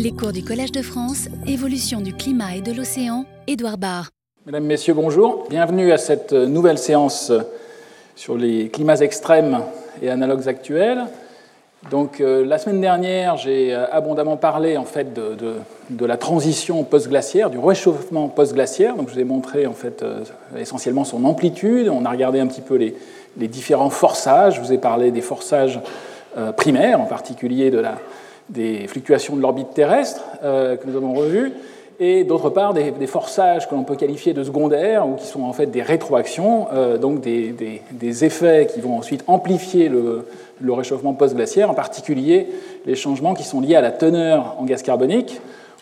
Les cours du Collège de France, évolution du climat et de l'océan, Édouard Barr. Mesdames, Messieurs, bonjour. Bienvenue à cette nouvelle séance sur les climats extrêmes et analogues actuels. Donc, euh, la semaine dernière, j'ai abondamment parlé en fait de, la transition post-glaciaire, du réchauffement post-glaciaire. Donc, je vous ai montré en fait euh, essentiellement son amplitude. On a regardé un petit peu les, différents forçages. Je vous ai parlé des forçages euh, primaires, en particulier de la, des fluctuations de l'orbite terrestre euh, que nous avons revues, et d'autre part des, forçages que l'on peut qualifier de secondaires, ou qui sont en fait des rétroactions, euh, donc des, des, effets qui vont ensuite amplifier le, le réchauffement post-glaciaire, en particulier les changements qui sont liés à la teneur en gaz carbonique,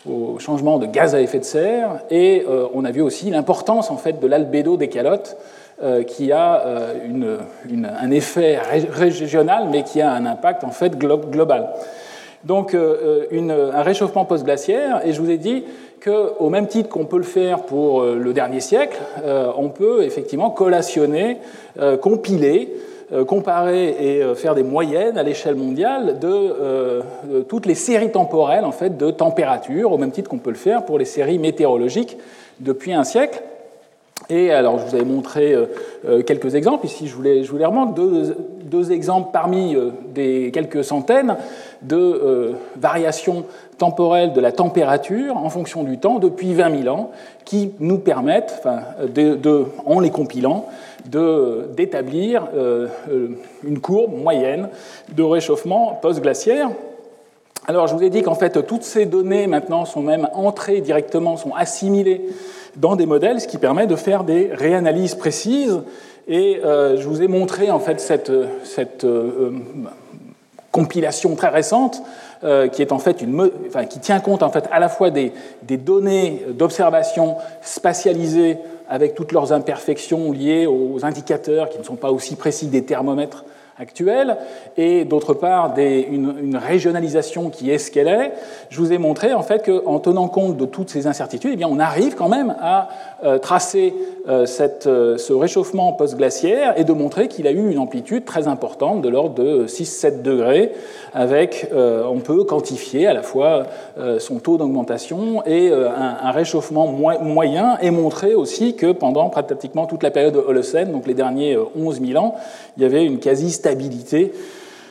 au changement de gaz à effet de serre, et euh, on a vu aussi l'importance en fait de l'albédo des calottes, qui a une, un effet régional, mais qui a un impact en fait global. Donc euh, euh, un réchauffement post-glaciaire, et je vous ai dit qu'au même titre qu'on peut le faire pour euh, le dernier siècle, on peut effectivement collationner, compiler, comparer et faire des moyennes à l'échelle mondiale de, toutes les séries temporelles en fait, de température, au même titre qu'on peut le faire pour les séries météorologiques depuis un siècle. Et alors, je vous avais montré quelques exemples. Ici, je vous les, je vous remonte. Deux, exemples parmi des quelques centaines de euh, variations temporelles de la température en fonction du temps depuis 20 000 ans, qui nous permettent, en les compilant, d'établir euh, une courbe moyenne de réchauffement post-glaciaire. Alors, je vous ai dit qu'en fait, toutes ces données maintenant sont même entrées directement, sont assimilées dans des modèles, ce qui permet de faire des réanalyses précises. Et euh, je vous ai montré en fait cette, cette compilation très récente euh, qui est en fait une, enfin, qui tient compte en fait à la fois des, des données d'observation spatialisées avec toutes leurs imperfections liées aux indicateurs qui ne sont pas aussi précis des thermomètres actuelle, et d'autre part une, régionalisation qui est ce qu'elle est, je vous ai montré en fait qu'en tenant compte de toutes ces incertitudes, eh bien, on arrive quand même à euh, tracer euh, euh, ce réchauffement post-glaciaire et de montrer qu'il a eu une amplitude très importante de l'ordre de 6-7 degrés, avec, on peut quantifier à la fois son taux d'augmentation et un, réchauffement moyen, et montrer aussi que pendant pratiquement toute la période de Holocène, donc les derniers 11 000 ans, il y avait une quasi stabilité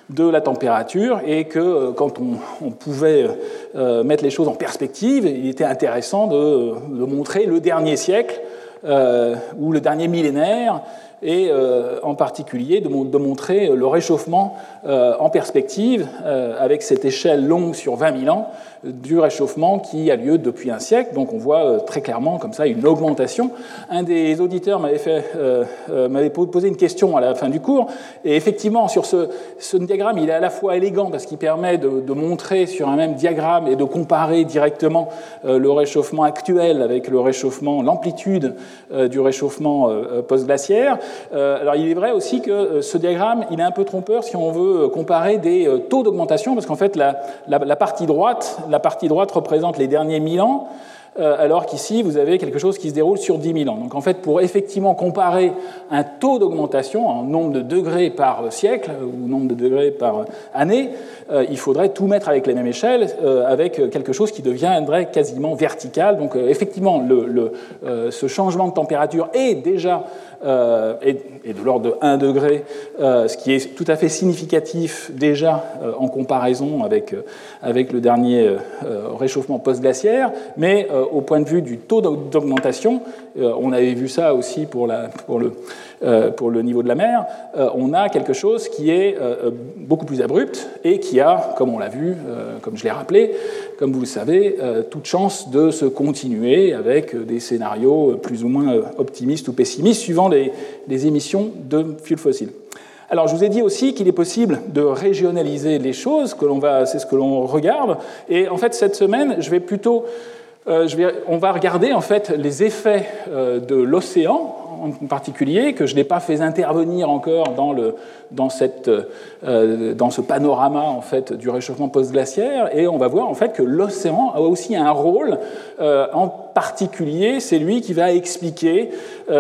de la température et que euh, quand on, pouvait euh, mettre les choses en perspective, il était intéressant de, montrer le dernier siècle euh, ou le dernier millénaire et en particulier de, montrer le réchauffement en perspective avec cette échelle longue sur 20 000 ans du réchauffement qui a lieu depuis un siècle. Donc on voit euh, très clairement comme ça une augmentation. Un des auditeurs m'avait, euh, euh, posé une question à la fin du cours, et effectivement sur ce, diagramme, il est à la fois élégant parce qu'il permet de, montrer sur un même diagramme et de comparer directement le réchauffement actuel avec le réchauffement, l'amplitude du réchauffement post-glaciaire. alors il est vrai aussi que ce diagramme, il est un peu trompeur si on veut comparer des taux d'augmentation, parce qu'en fait la, partie droite, la partie droite représente les derniers 1000 ans, euh, alors qu'ici, vous avez quelque chose qui se déroule sur 10 000 ans. Donc en fait, pour effectivement comparer un taux d'augmentation en nombre de degrés par siècle ou nombre de degrés par année, euh, il faudrait tout mettre avec les mêmes échelles, euh, avec quelque chose qui deviendrait quasiment vertical. Donc effectivement, le, ce changement de température est déjà et, de l'ordre de 1 degré, ce qui est tout à fait significatif déjà en comparaison avec, avec le dernier réchauffement post-glaciaire, mais au point de vue du taux d'augmentation, euh, on avait vu ça aussi pour, la, pour, le, euh, pour, le, niveau de la mer, euh, on a quelque chose qui est beaucoup plus abrupt et qui a, comme on l'a vu, comme je l'ai rappelé, comme vous le savez, toute chance de se continuer avec des scénarios plus ou moins optimistes ou pessimistes suivant les, émissions de fuel fossiles. Alors, je vous ai dit aussi qu'il est possible de régionaliser les choses, que l'on va, c'est ce que l'on regarde. Et en fait, cette semaine, je vais plutôt euh, on va regarder en fait les effets euh, de l'océan en particulier, que je n'ai pas fait intervenir encore dans, le, dans, cette, euh, ce panorama en fait, du réchauffement post-glaciaire, et on va voir en fait que l'océan a aussi un rôle en particulier, c'est lui qui va expliquer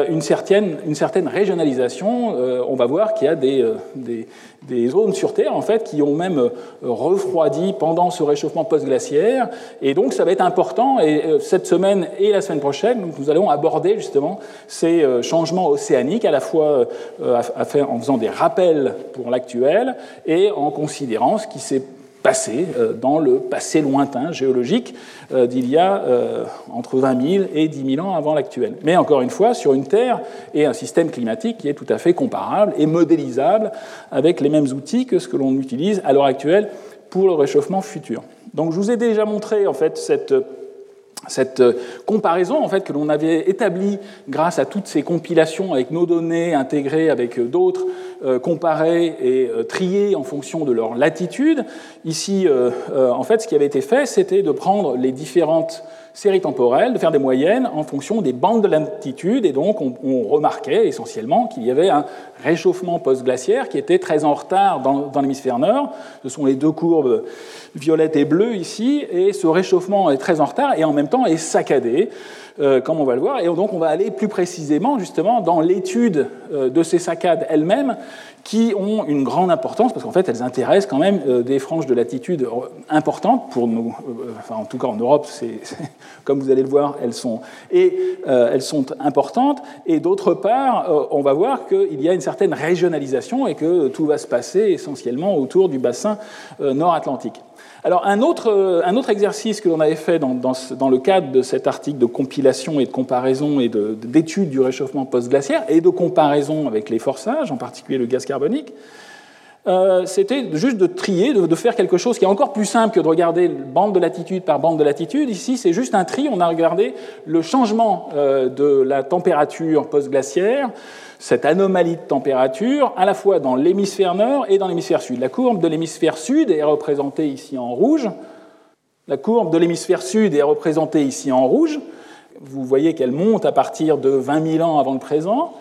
une, certaine, une certaine régionalisation. on va voir qu'il y a des, des, des, zones sur Terre en fait, qui ont même refroidi pendant ce réchauffement post-glaciaire. Et donc ça va être important. Et cette semaine et la semaine prochaine, nous allons aborder justement ces changements océaniques, à la fois en faisant des rappels pour l'actuel et en considérant ce qui s'est passé euh, dans le passé lointain géologique euh, d'il y a euh, entre 20 000 et 10 000 ans avant l'actuel. Mais encore une fois, sur une Terre et un système climatique qui est tout à fait comparable et modélisable avec les mêmes outils que ce que l'on utilise à l'heure actuelle pour le réchauffement futur. Donc je vous ai déjà montré en fait cette cette euh, comparaison en fait, que l'on avait établie grâce à toutes ces compilations avec nos données intégrées avec euh, d'autres, euh, comparées et triées en fonction de leur latitude. Ici, en fait, ce qui avait été fait, c'était de prendre les différentes séries temporelles, de faire des moyennes en fonction des bandes de latitude, et donc on, remarquait essentiellement qu'il y avait un réchauffement post-glaciaire qui était très en retard dans, dans l'hémisphère nord. Ce sont les deux courbes violette et bleue ici, et ce réchauffement est très en retard et en même temps est saccadé, euh, comme on va le voir. Et donc on va aller plus précisément justement dans l'étude euh, de ces saccades elles-mêmes qui ont une grande importance parce qu'en fait elles intéressent quand même euh, des franges de latitude importantes pour nous, enfin en tout cas en Europe, c'est, comme vous allez le voir, elles sont, et, elles sont importantes. Et d'autre part, on va voir qu'il y a une certaine régionalisation et que tout va se passer essentiellement autour du bassin nord-atlantique. Alors un autre, euh, un autre exercice que l'on avait fait dans, dans, le cadre de cet article de compilation et de comparaison et d'étude du réchauffement post-glaciaire et de comparaison avec les forçages, en particulier le gaz carbonique, euh, c'était juste de trier, de, faire quelque chose qui est encore plus simple que de regarder bande de latitude par bande de latitude. Ici, c'est juste un tri. On a regardé le changement euh, de la température post-glaciaire cette anomalie de température à la fois dans l'hémisphère nord et dans l'hémisphère sud. La courbe de l'hémisphère sud est représentée ici en rouge. La courbe de l'hémisphère sud est représentée ici en rouge. Vous voyez qu'elle monte à partir de 20 000 ans avant le présent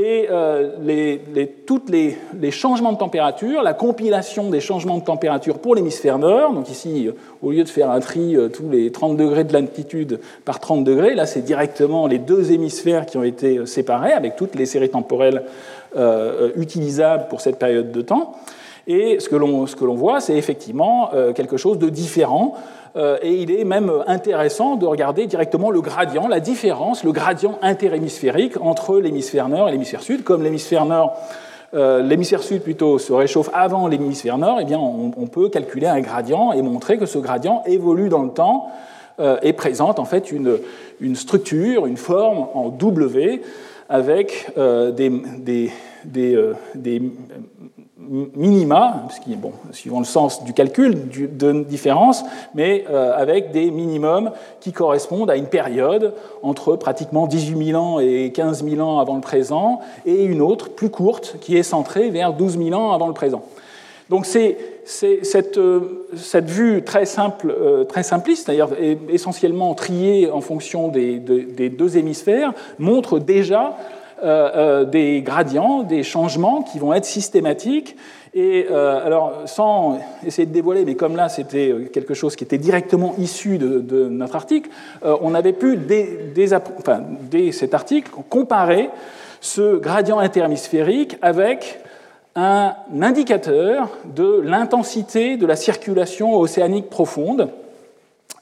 et euh, les, tous les, changements de température, la compilation des changements de température pour l'hémisphère nord, donc ici, euh, au lieu de faire un tri euh, tous les 30 degrés de latitude par 30 degrés, là c'est directement les deux hémisphères qui ont été séparés avec toutes les séries temporelles utilisables pour cette période de temps. Et ce que l'on voit, c'est effectivement quelque chose de différent euh, et il est même intéressant de regarder directement le gradient, la différence, le gradient interhémisphérique entre l'hémisphère nord et l'hémisphère sud. Comme l'hémisphère nord, euh, l'hémisphère sud plutôt se réchauffe avant l'hémisphère nord, eh bien on, peut calculer un gradient et montrer que ce gradient évolue dans le temps euh, et présente en fait une, structure, une forme en W avec des minima, ce qui, bon, suivant le sens du calcul de différence, mais euh, avec des minimums qui correspondent à une période entre pratiquement 18 000 ans et 15 000 ans avant le présent, et une autre plus courte qui est centrée vers 12 000 ans avant le présent. Donc c'est cette, euh, cette, vue très simple, euh, très simpliste, d'ailleurs essentiellement triée en fonction des deux hémisphères, montre déjà euh, euh, des gradients, des changements qui vont être systématiques. Et euh, alors, sans essayer de dévoiler, mais comme là c'était quelque chose qui était directement issu de, notre article, on avait pu, dès, cet article, comparer ce gradient interhémisphérique avec un indicateur de l'intensité de la circulation océanique profonde,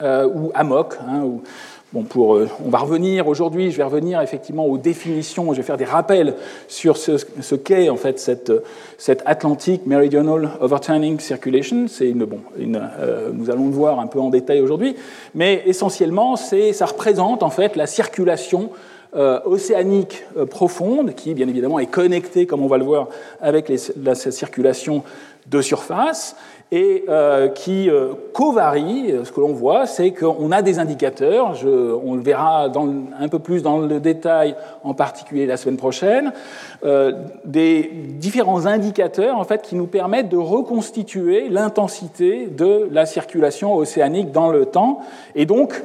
ou AMOC, hein, ou Euh, on va revenir aujourd'hui, je vais revenir effectivement aux définitions, je vais faire des rappels sur ce, qu'est en fait cette, cette Atlantic Meridional Overturning Circulation. C'est une, bon, une, euh, nous allons le voir un peu en détail aujourd'hui, mais essentiellement, ça représente en fait la circulation euh, océanique profonde, qui bien évidemment est connectée, comme on va le voir, avec la circulation de surface, et euh, qui euh, covarie. Ce que l'on voit, c'est qu'on a des indicateurs, on le verra un peu plus dans le détail, en particulier la semaine prochaine, euh, des différents indicateurs en fait, qui nous permettent de reconstituer l'intensité de la circulation océanique dans le temps. Et donc,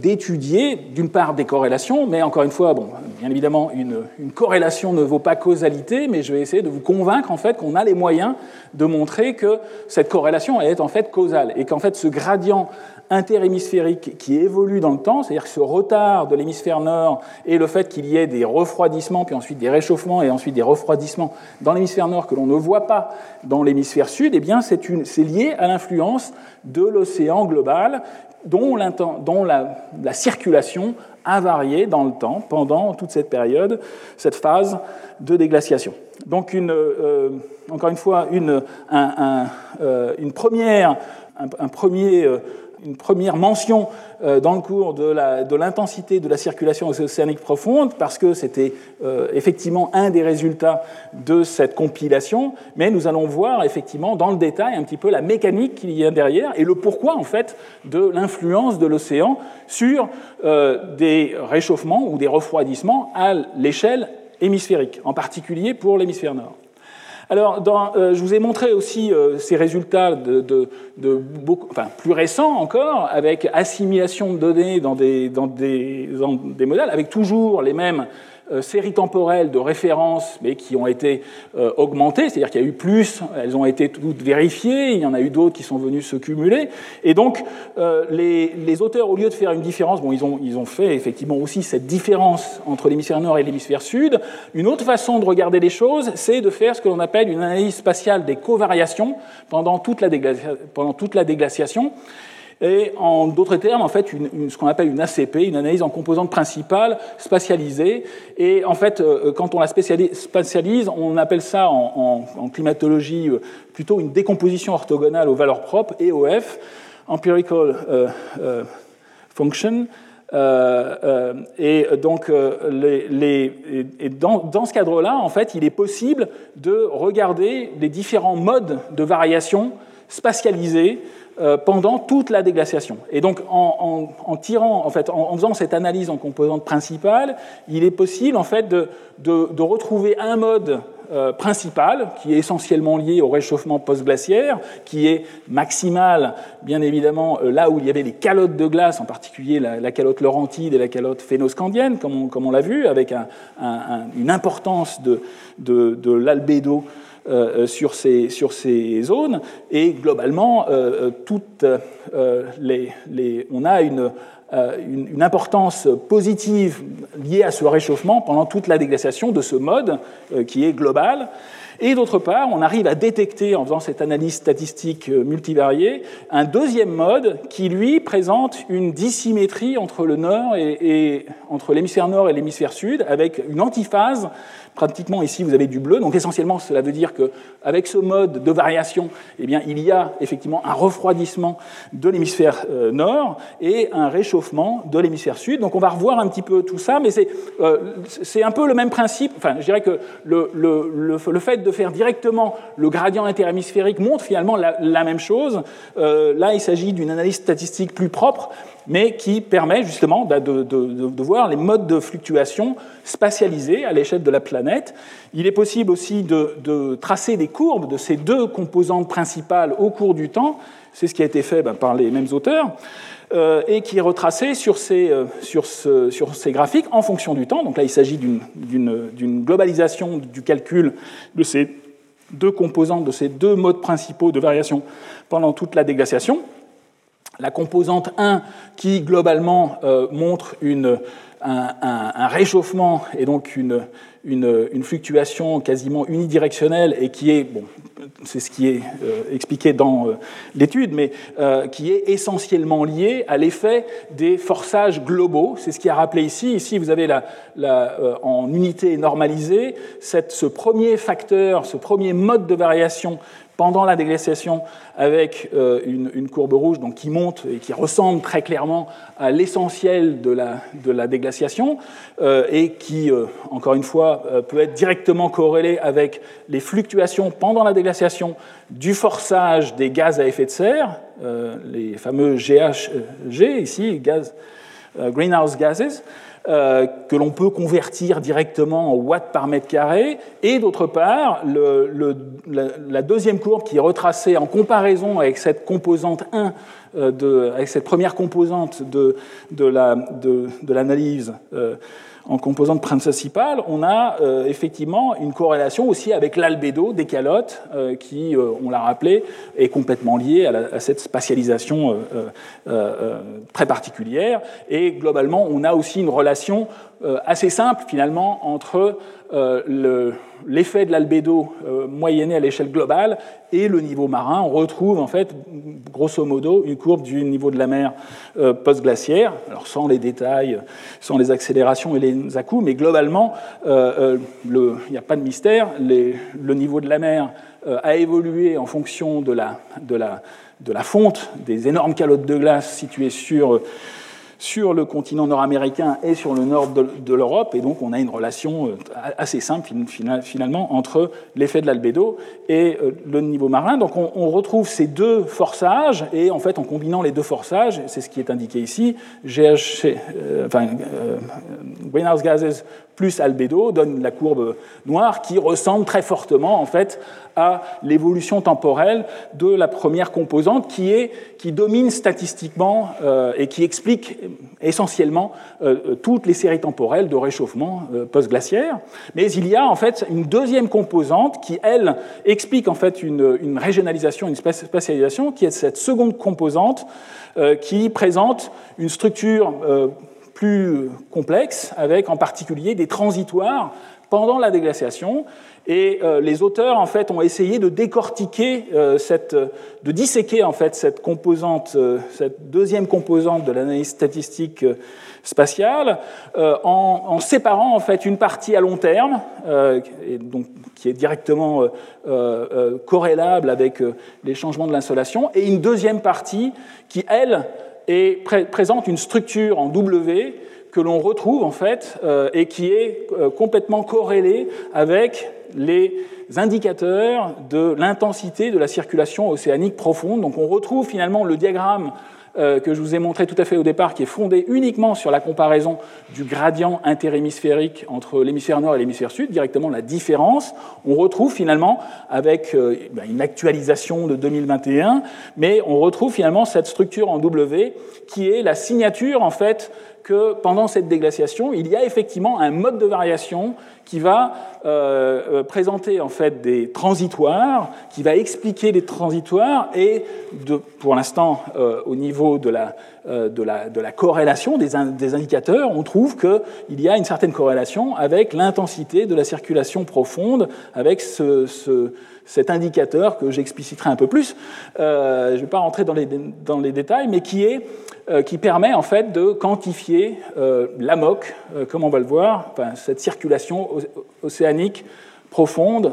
d'étudier d'une part des corrélations, mais encore une fois, bien évidemment, une, une, corrélation ne vaut pas causalité, mais je vais essayer de vous convaincre en fait qu'on a les moyens de montrer que cette corrélation est en fait causale. Et qu'en fait ce gradient interhémisphérique qui évolue dans le temps, c'est-à-dire que ce retard de l'hémisphère nord et le fait qu'il y ait des refroidissements, puis ensuite des réchauffements et ensuite des refroidissements dans l'hémisphère nord que l'on ne voit pas dans l'hémisphère sud, eh bien c'est lié à l'influence de l'océan global dont, la, la, circulation a varié dans le temps pendant toute cette période, cette phase de déglaciation. Donc, une, euh, encore une fois, une, un, un, euh, une première, un premier euh, une première mention euh, dans le cours de l'intensité de, la circulation océanique profonde, parce que c'était euh, effectivement un des résultats de cette compilation, mais nous allons voir effectivement dans le détail un petit peu la mécanique qu'il y a derrière et le pourquoi en fait de l'influence de l'océan sur euh, des réchauffements ou des refroidissements à l'échelle hémisphérique, en particulier pour l'hémisphère nord. Alors, euh, je vous ai montré aussi euh, ces résultats plus récents encore, avec assimilation de données dans des, modèles, avec toujours les mêmes séries temporelles de références, mais qui ont été euh, augmentées, c'est-à-dire qu'il y a eu plus, elles ont été toutes vérifiées, il y en a eu d'autres qui sont venues se cumuler, et donc euh, les, les, auteurs, au lieu de faire une différence, bon, ils ont, ils ont fait effectivement aussi cette différence entre l'hémisphère nord et l'hémisphère sud. Une autre façon de regarder les choses, c'est de faire ce que l'on appelle une analyse spatiale des covariations pendant toute la déglaciation et en d'autres termes, en fait, ce qu'on appelle une ACP, une analyse en composantes principales spatialisée. Et en fait, euh, quand on la spatialise, on appelle ça en, climatologie euh, plutôt une décomposition orthogonale aux valeurs propres, EOF, Empirical euh, Function. Euh, et donc, dans, dans, ce cadre-là, en fait, il est possible de regarder les différents modes de variation spatialisés euh, pendant toute la déglaciation. Et donc, en, tirant, en fait, en, faisant cette analyse en composantes principales, il est possible, en fait, de, retrouver un mode euh, principal, qui est essentiellement lié au réchauffement post-glaciaire, qui est maximal, bien évidemment, euh, là où il y avait les calottes de glace, en particulier la, calotte laurentide et la calotte phénoscandienne, comme on, l'a vu, avec un, un, une importance de l'albédo euh, sur, ces, sur ces zones. Et globalement, euh, toutes euh, les, les, on a une, une, importance positive liée à ce réchauffement pendant toute la déglaciation de ce mode qui est global. Et d'autre part, on arrive à détecter, en faisant cette analyse statistique multivariée, un deuxième mode qui, lui, présente une dissymétrie entre le nord et entre l'hémisphère nord et l'hémisphère sud, avec une antiphase Pratiquement ici, vous avez du bleu. Donc essentiellement, cela veut dire qu'avec ce mode de variation, eh bien, il y a effectivement un refroidissement de l'hémisphère euh, nord et un réchauffement de l'hémisphère sud. Donc on va revoir un petit peu tout ça, mais c'est euh, un peu le même principe. Enfin, je dirais que le, le, le, fait de faire directement le gradient interhémisphérique montre finalement la, la même chose. Euh, là, il s'agit d'une analyse statistique plus propre mais qui permet justement de, de, voir les modes de fluctuation spatialisés à l'échelle de la planète. Il est possible aussi de, tracer des courbes de ces deux composantes principales au cours du temps. C'est ce qui a été fait ben, par les mêmes auteurs. Euh, et qui est retracé sur ces, euh, sur ces graphiques en fonction du temps. Donc là, il s'agit d'une globalisation du calcul de ces deux composantes, de ces deux modes principaux de variation pendant toute la déglaciation la composante 1 qui globalement euh, montre un, réchauffement et donc une, une, fluctuation quasiment unidirectionnelle et qui est, bon, c'est ce qui est euh, expliqué dans euh, l'étude, mais euh, qui est essentiellement lié à l'effet des forçages globaux. C'est ce qui est rappelé ici. Ici, vous avez la, en unité normalisée cette, ce premier facteur, ce premier mode de variation pendant la déglaciation avec une, courbe rouge donc, qui monte et qui ressemble très clairement à l'essentiel de la, de la déglaciation et qui, encore une fois, euh, peut être directement corrélée avec les fluctuations pendant la déglaciation du forçage des gaz à effet de serre, euh, les fameux GHG ici, gaz, greenhouse gases, que l'on peut convertir directement en watts par mètre carré, et d'autre part, la, deuxième courbe qui est retracée en comparaison avec cette composante 1 de, avec cette première composante de, de l'analyse en composante principale, on a euh, effectivement une corrélation aussi avec l'albédo des calottes, euh, qui, euh, on l'a rappelé, est complètement liée à, cette spatialisation très particulière. Et globalement, on a aussi une relation assez simple finalement entre le l'effet de l'albédo euh, moyenné à l'échelle globale et le niveau marin. On retrouve en fait, grosso modo, une courbe du niveau de la mer euh, post-glaciaire, alors sans les détails, sans les accélérations et les à mais globalement, euh, il n'y a pas de mystère, le niveau de la mer a évolué en fonction de la, de, la, de la fonte des énormes calottes de glace situées sur sur le continent nord-américain et sur le nord de, l'Europe. Et donc, on a une relation euh, assez simple, finalement, entre l'effet de l'albédo et euh, le niveau marin. Donc, on, retrouve ces deux forçages, et en fait, en combinant les deux forçages, c'est ce qui est indiqué ici, GH, euh, enfin, greenhouse gases plus albédo donne la courbe noire qui ressemble très fortement en fait à l'évolution temporelle de la première composante qui, est, qui domine statistiquement euh, et qui explique essentiellement euh, toutes les séries temporelles de réchauffement euh, post-glaciaire. Mais il y a en fait une deuxième composante qui, elle, explique en fait une, une régionalisation, une spatialisation, qui est cette seconde composante qui présente une structure plus complexe, avec en particulier des transitoires pendant la déglaciation. Et euh, les auteurs en fait ont essayé de décortiquer euh, cette, de disséquer en fait cette composante, euh, cette deuxième composante de l'analyse statistique spatiale, en, en, séparant en fait une partie à long terme, donc qui est directement corrélable avec les changements de l'insolation, et une deuxième partie qui elle et présente une structure en W que l'on retrouve en fait euh, et qui est euh, complètement corrélée avec les indicateurs de l'intensité de la circulation océanique profonde. Donc on retrouve finalement le diagramme euh, que je vous ai montré tout à fait au départ, qui est fondé uniquement sur la comparaison du gradient interhémisphérique entre l'hémisphère nord et l'hémisphère sud, directement la différence, on retrouve finalement, avec euh, ben, une actualisation de 2021, mais on retrouve finalement cette structure en W qui est la signature en fait que pendant cette déglaciation, il y a effectivement un mode de variation qui va euh, euh, présenter en fait des transitoires, qui va expliquer les transitoires et pour l'instant euh, au niveau de la, de la, de la corrélation des, des, indicateurs, on trouve qu'il y a une certaine corrélation avec l'intensité de la circulation profonde, avec ce cet indicateur que j'expliciterai un peu plus. Euh, je ne vais pas rentrer dans les, détails, mais qui, est, euh, qui permet en fait de quantifier euh, l'AMOC, comme on va le voir, cette circulation océanique profonde,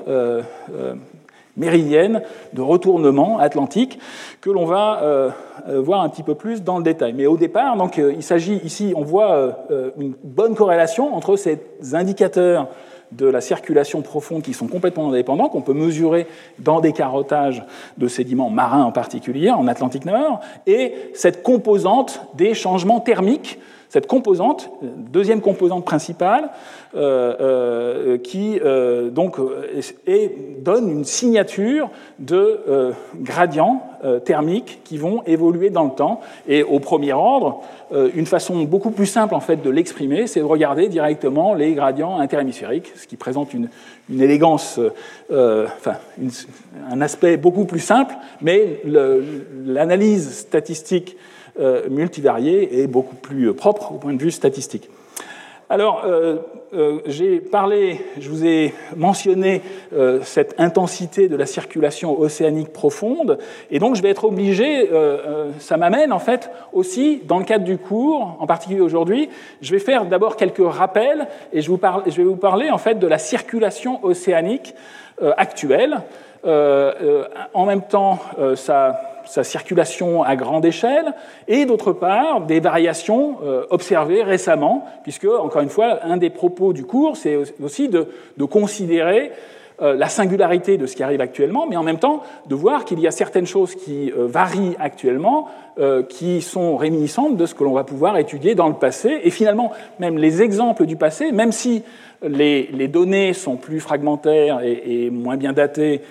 méridienne, de retournement atlantique, que l'on va voir un petit peu plus dans le détail. Mais au départ, donc, il s'agit ici, on voit une bonne corrélation entre ces indicateurs de la circulation profonde qui sont complètement indépendants, qu'on peut mesurer dans des carottages de sédiments marins en particulier, en Atlantique Nord, et cette composante des changements thermiques cette composante, deuxième composante principale, euh, euh, qui euh, donc donne une signature de gradients thermiques qui vont évoluer dans le temps. Et au premier ordre, une façon beaucoup plus simple en fait de l'exprimer, c'est de regarder directement les gradients interhémisphériques, ce qui présente une, élégance, enfin un aspect beaucoup plus simple, mais l'analyse statistique multivarié et beaucoup plus propre au point de vue statistique. Alors, euh, euh, j'ai parlé, je vous ai mentionné cette intensité de la circulation océanique profonde, et donc je vais être obligé, ça m'amène en fait aussi, dans le cadre du cours, en particulier aujourd'hui, je vais faire d'abord quelques rappels, et je, vais vous parler en fait de la circulation océanique actuelle. en même temps, ça sa circulation à grande échelle, et d'autre part des variations euh, observées récemment, puisque, encore une fois, un des propos du cours, c'est aussi de, considérer la singularité de ce qui arrive actuellement, mais en même temps de voir qu'il y a certaines choses qui varient actuellement, qui sont réminiscentes de ce que l'on va pouvoir étudier dans le passé. Et finalement, même les exemples du passé, même si les, données sont plus fragmentaires et moins bien datées,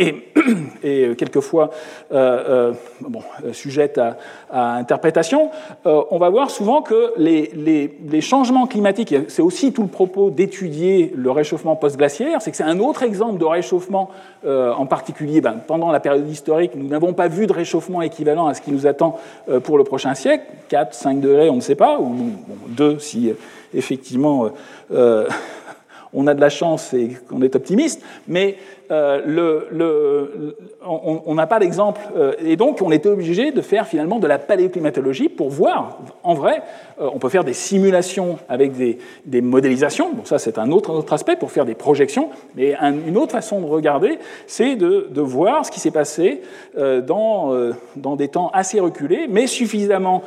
et, euh, quelquefois euh, euh, bon, sujette à, interprétation, on va voir souvent que les, changements climatiques, c'est aussi tout le propos d'étudier le réchauffement post-glaciaire, c'est que c'est un autre exemple de réchauffement, en particulier ben, pendant la période historique, nous n'avons pas vu de réchauffement équivalent à ce qui nous attend pour le prochain siècle, 4, 5 degrés, on ne sait pas, ou 2 si effectivement on a de la chance et qu'on est optimiste, mais euh, on n'a pas d'exemple. Euh, et donc, on était obligé de faire finalement de la paléoclimatologie pour voir, en vrai, euh, on peut faire des simulations avec des, modélisations. Ça, c'est un autre, aspect pour faire des projections. Mais une autre façon de regarder, c'est de, de, voir ce qui s'est passé dans, dans des temps assez reculés, mais suffisamment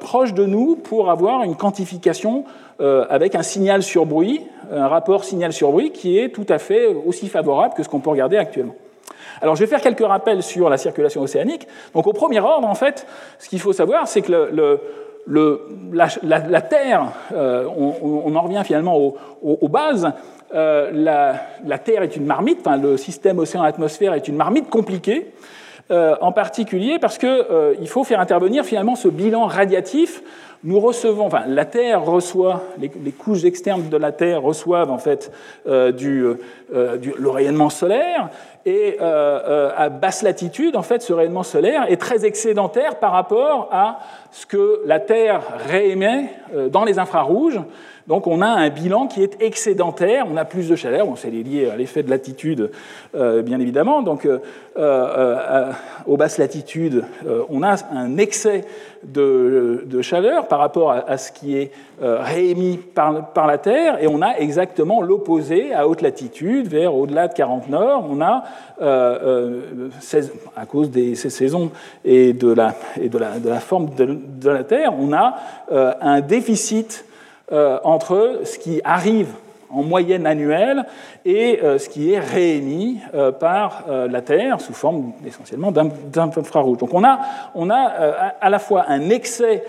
proches de nous pour avoir une quantification avec un signal sur bruit, un rapport signal sur bruit qui est tout à fait aussi favorable que ce qu'on peut regarder actuellement. Alors je vais faire quelques rappels sur la circulation océanique. Donc au premier ordre, en fait, ce qu'il faut savoir, c'est que la, Terre, euh, on, en revient finalement aux, bases, euh, la, Terre est une marmite, enfin, le système océan-atmosphère est une marmite compliquée, euh, en particulier parce qu'il faut faire intervenir finalement ce bilan radiatif nous recevons, enfin, la Terre reçoit, les, couches externes de la Terre reçoivent en fait euh, du, euh, du, le rayonnement solaire, et euh, à basse latitude, en fait, ce rayonnement solaire est très excédentaire par rapport à ce que la Terre réémet dans les infrarouges. Donc on a un bilan qui est excédentaire, on a plus de chaleur, bon, c'est lié à l'effet de latitude euh, bien évidemment, donc euh, euh, aux basses latitudes on a un excès de, chaleur par rapport à, ce qui est réémis par, la Terre, et on a exactement l'opposé à haute latitude, vers au-delà de 40 nord, on a, à cause des ces saisons et de la, forme de la Terre, on a un déficit euh, entre ce qui arrive en moyenne annuelle et euh, ce qui est réémis euh, par la Terre sous forme essentiellement d'infrarouge. Donc on a, on a à la fois un excès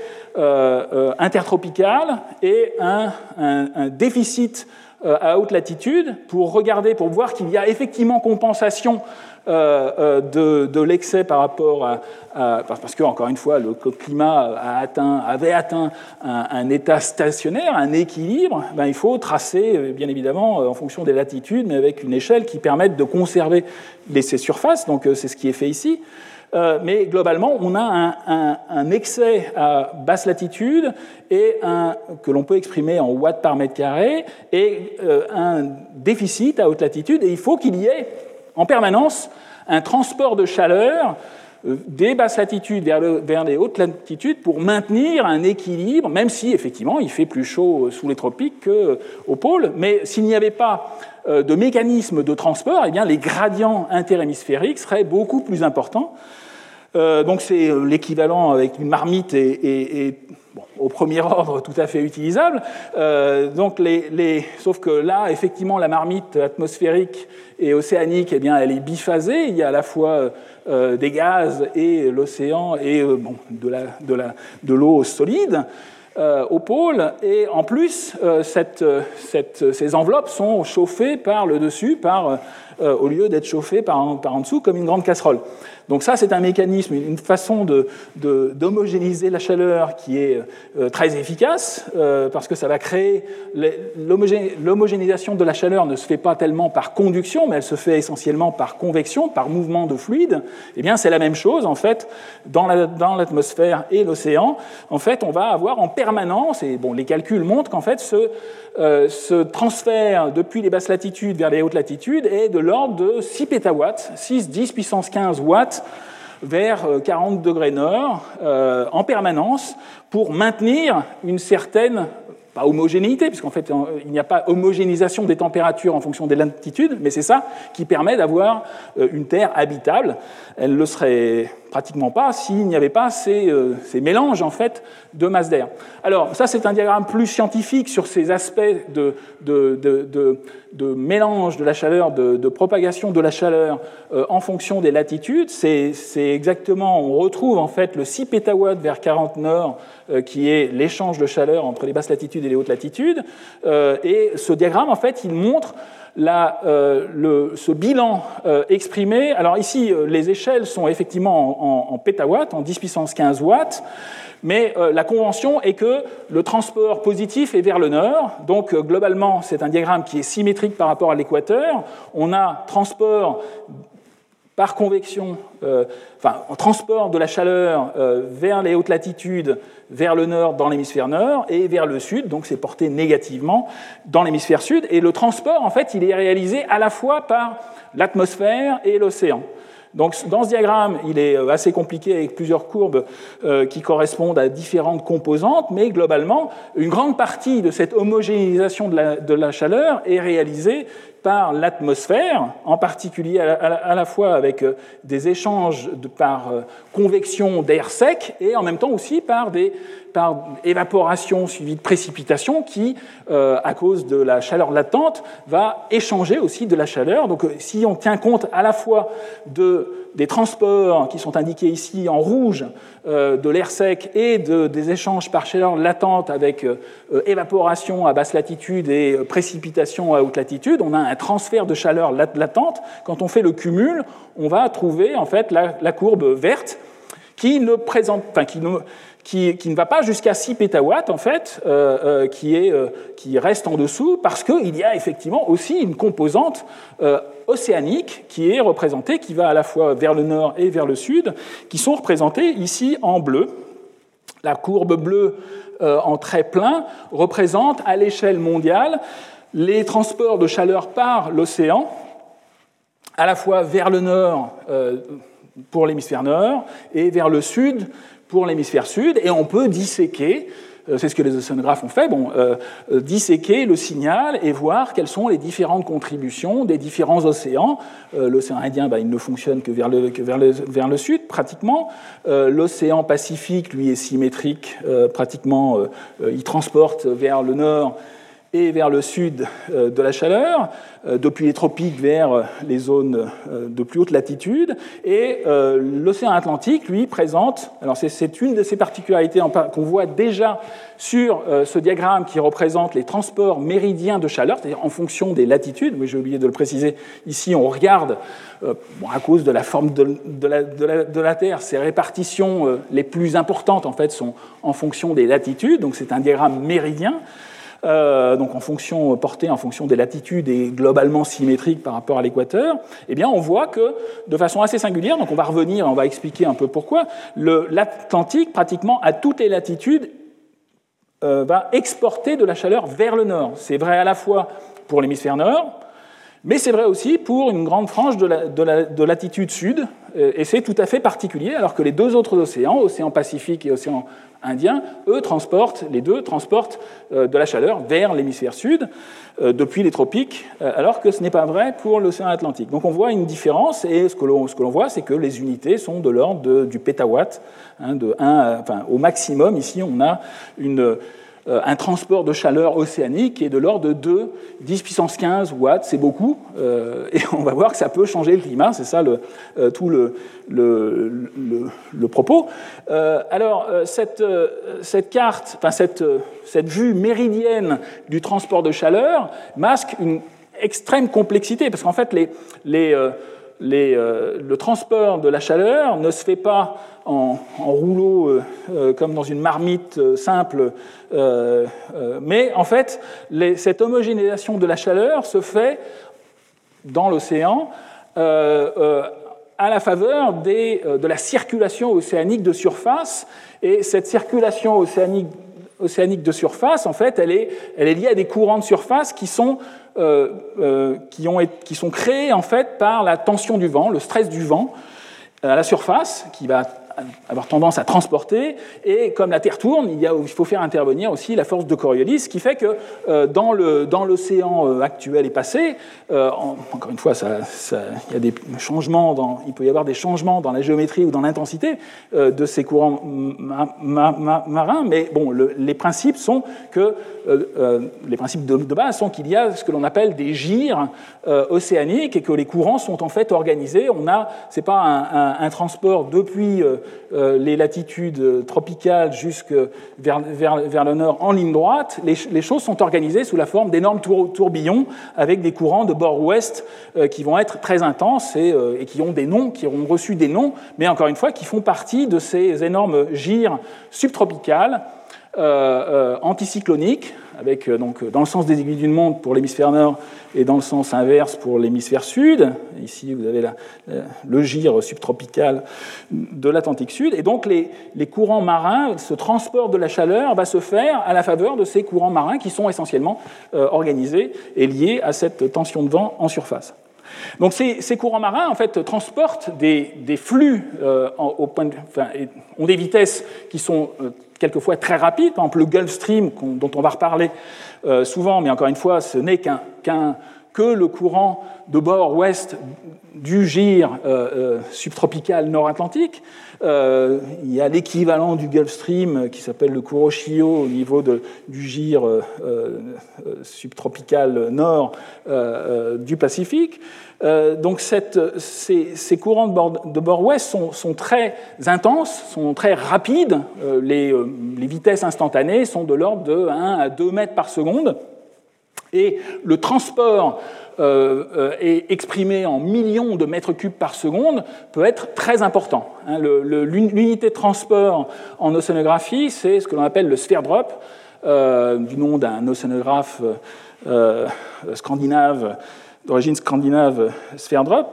intertropical et un, un déficit à haute latitude pour regarder, pour voir qu'il y a effectivement compensation de, de l'excès par rapport à, parce que encore une fois le climat a atteint, avait atteint un, état stationnaire, un équilibre, ben, il faut tracer euh, bien évidemment en fonction des latitudes, mais avec une échelle qui permette de conserver ces surfaces. Donc c'est ce qui est fait ici. mais globalement, on a un, excès à basse latitude et que l'on peut exprimer en watts par mètre carré et un déficit à haute latitude. Et il faut qu'il y ait en permanence un transport de chaleur euh, des basses latitudes vers, les hautes latitudes pour maintenir un équilibre, même si effectivement il fait plus chaud sous les tropiques qu'au pôle. Mais s'il n'y avait pas euh, de mécanisme de transport, eh bien, les gradients interhémisphériques seraient beaucoup plus importants. Euh, donc c'est l'équivalent avec une marmite et, au premier ordre tout à fait utilisable. donc les, sauf que là, effectivement, la marmite atmosphérique et océanique, eh bien, elle est biphasée. Il y a à la fois euh, des gaz et l'océan et euh, bon, de l'eau de la, de solide. Euh, au pôle, et en plus, ces enveloppes sont chauffées par le dessus, par, au lieu d'être chauffées par, par en dessous, comme une grande casserole. Donc ça, c'est un mécanisme, une façon d'homogénéiser de, la chaleur qui est euh, très efficace, euh, parce que ça va créer... L'homogénéisation de la chaleur ne se fait pas tellement par conduction, mais elle se fait essentiellement par convection, par mouvement de fluide. Eh bien, c'est la même chose, en fait, dans l'atmosphère et l'océan. En fait, on va avoir en permanence, et bon, les calculs montrent qu'en fait, ce, euh, ce transfert depuis les basses latitudes vers les hautes latitudes est de l'ordre de 6 pétawatts, 6, 10 puissance 15 watts vers 40 euh, degrés nord euh, en permanence pour maintenir une certaine pas homogénéité, puisqu'en fait il n'y a pas homogénéisation des températures en fonction des latitudes, mais c'est ça qui permet d'avoir euh, une Terre habitable. Elle le serait pratiquement pas s'il n'y avait pas ces, ces, mélanges en fait de masse d'air. Alors ça c'est un diagramme plus scientifique sur ces aspects de, de, de, de mélange de la chaleur, de, propagation de la chaleur en fonction des latitudes. C'est exactement, on retrouve en fait le 6 pétawatts vers 40 nord qui est l'échange de chaleur entre les basses latitudes et les hautes latitudes. et ce diagramme en fait il montre euh, ce bilan euh, exprimé, alors ici, euh, les échelles sont effectivement en, pétawatts, en 10 puissance 15 watts, mais la convention est que le transport positif est vers le nord, donc globalement, c'est un diagramme qui est symétrique par rapport à l'équateur. On a transport par convection, enfin, transport de la chaleur euh, vers les hautes latitudes, vers le nord dans l'hémisphère nord, et vers le sud, donc c'est porté négativement dans l'hémisphère sud. Et le transport, en fait, il est réalisé à la fois par l'atmosphère et l'océan. Donc, dans ce diagramme, il est euh, assez compliqué avec plusieurs courbes qui correspondent à différentes composantes, mais globalement, une grande partie de cette homogénéisation de la, chaleur est réalisée par l'atmosphère, en particulier à la, fois avec euh, des échanges par euh, convection d'air sec et en même temps aussi par des par évaporation suivie de précipitation qui, euh, à cause de la chaleur latente, va échanger aussi de la chaleur. Donc si on tient compte à la fois de, des transports qui sont indiqués ici en rouge, de l'air sec et de, des échanges par chaleur latente avec évaporation à basse latitude et précipitation à haute latitude, on a un transfert de chaleur latente, quand on fait le cumul, on va trouver en fait la, courbe verte qui ne présente, enfin, qui qui, ne va pas jusqu'à 6 pétawatts, en fait, euh, euh, qui, est, euh, qui, reste en dessous, parce qu'il y a effectivement aussi une composante océanique qui est représentée, qui va à la fois vers le nord et vers le sud, qui sont représentées ici en bleu. La courbe bleue en trait plein représente à l'échelle mondiale les transports de chaleur par l'océan, à la fois vers le nord pour l'hémisphère nord et vers le sud pour l'hémisphère sud, et on peut disséquer, euh, c'est ce que les océanographes ont fait, bon, euh, disséquer le signal et voir quelles sont les différentes contributions des différents océans. L'océan Indien, bah, il ne fonctionne que vers le, vers le, vers le sud, pratiquement. L'océan Pacifique, lui, est symétrique, pratiquement, il transporte vers le nord et vers le sud euh, de la chaleur, euh, depuis les tropiques vers euh, les zones de plus haute latitude. Et l'océan Atlantique, lui, présente, alors c'est une de ces particularités qu'on voit déjà sur ce diagramme qui représente les transports méridiens de chaleur, c'est-à-dire en fonction des latitudes. Oui, j'ai oublié de le préciser. Ici, on regarde, à cause de la forme de, la, de, la, Terre, ces répartitions les plus importantes, en fait, sont en fonction des latitudes. Donc, c'est un diagramme méridien. Euh, donc en fonction portée en fonction des latitudes et globalement symétrique par rapport à l'équateur, eh bien on voit que de façon assez singulière, donc on va revenir, on va expliquer un peu pourquoi, l'Atlantique pratiquement à toutes les latitudes euh, va exporter de la chaleur vers le nord. C'est vrai à la fois pour l'hémisphère nord, mais c'est vrai aussi pour une grande frange de, la, de, latitude sud, euh, et c'est tout à fait particulier, alors que les deux autres océans, océan Pacifique et océan Indien, eux transportent, les deux transportent euh, de la chaleur vers l'hémisphère sud euh, depuis les tropiques, alors que ce n'est pas vrai pour l'océan Atlantique. Donc on voit une différence, et ce que l'on voit, c'est que les unités sont de l'ordre du pétawatt, hein, de 1, enfin, au maximum, ici on a une un transport de chaleur océanique qui est de l'ordre de 2, 10 puissance 15 watts, c'est beaucoup, euh, et on va voir que ça peut changer le climat, c'est ça le, euh, tout le, propos. alors, cette, cette carte, enfin cette, cette vue méridienne du transport de chaleur masque une extrême complexité, parce qu'en fait, les euh, le transport de la chaleur ne se fait pas en, rouleau euh, euh, comme dans une marmite simple, mais en fait, cette homogénéisation de la chaleur se fait dans l'océan à la faveur de la circulation océanique de surface. Et cette circulation océanique, océanique de surface, en fait, elle est, liée à des courants de surface qui sont euh, euh, qui, ont, qui, sont créés en fait par la tension du vent, le stress du vent à la surface, qui va avoir tendance à transporter. Et comme la Terre tourne, il, faut faire intervenir aussi la force de Coriolis, ce qui fait que euh, dans l'océan euh, actuel et passé, euh, encore une fois, il, y a des changements dans, il peut y avoir des changements dans la géométrie ou dans l'intensité de ces courants marins, mais bon, le, les principes sont que les principes de, base sont qu'il y a ce que l'on appelle des gires océaniques et que les courants sont en fait organisés. On a, c'est pas un, transport depuis les latitudes tropicales jusque vers, vers, le nord en ligne droite, les, choses sont organisées sous la forme d'énormes tour, tourbillons avec des courants de bord ouest euh, qui vont être très intenses et, euh, et, qui ont des noms, qui ont reçu des noms, mais encore une fois qui font partie de ces énormes gires subtropicales anticycloniques avec euh, donc, dans le sens des aiguilles d'une montre pour l'hémisphère nord et dans le sens inverse pour l'hémisphère sud. Ici, vous avez le gire subtropical de l'Atlantique Sud. Et donc, les, courants marins, ce transport de la chaleur va se faire à la faveur de ces courants marins qui sont essentiellement euh, organisés et liés à cette tension de vent en surface. Donc ces, courants marins en fait transportent des, flux euh, ont des vitesses qui sont euh, quelquefois très rapide. Par exemple, le Gulf Stream, dont on va reparler euh, souvent, mais encore une fois, ce n'est qu'un, que le courant de bord ouest du gire euh, euh, subtropical nord-atlantique. Euh, il y a l'équivalent du Gulf Stream qui s'appelle le Kuroshio au niveau du gire euh, euh, subtropical nord du Pacifique. donc ces, courants de bord, de bord ouest sont, très intenses, sont très rapides. Les vitesses instantanées sont de l'ordre de 1 à 2 mètres par seconde. Et le transport euh, euh, est exprimé en millions de mètres cubes par seconde peut être très important. Hein, L'unité de transport en océanographie, c'est ce que l'on appelle le sphere drop, euh, du nom d'un océanographe scandinave, d'origine scandinave, Sverdrup.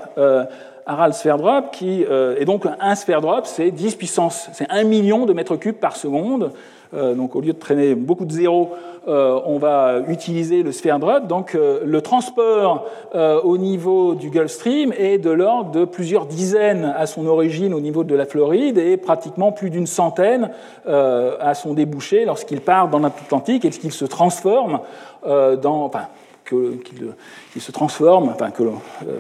Harald Sverdrup, qui est donc un Sverdrup, c'est 10 puissance, c'est 1 million de mètres cubes par seconde. donc au lieu de traîner beaucoup de zéros euh, on va utiliser le Sverdrup. Donc euh, le transport euh, au niveau du Gulf Stream est de l'ordre de plusieurs dizaines à son origine au niveau de la Floride et pratiquement plus d'une centaine à son débouché lorsqu'il part dans l'Atlantique et qu'il se transforme dans, enfin, qu'il se transforme, enfin, que euh,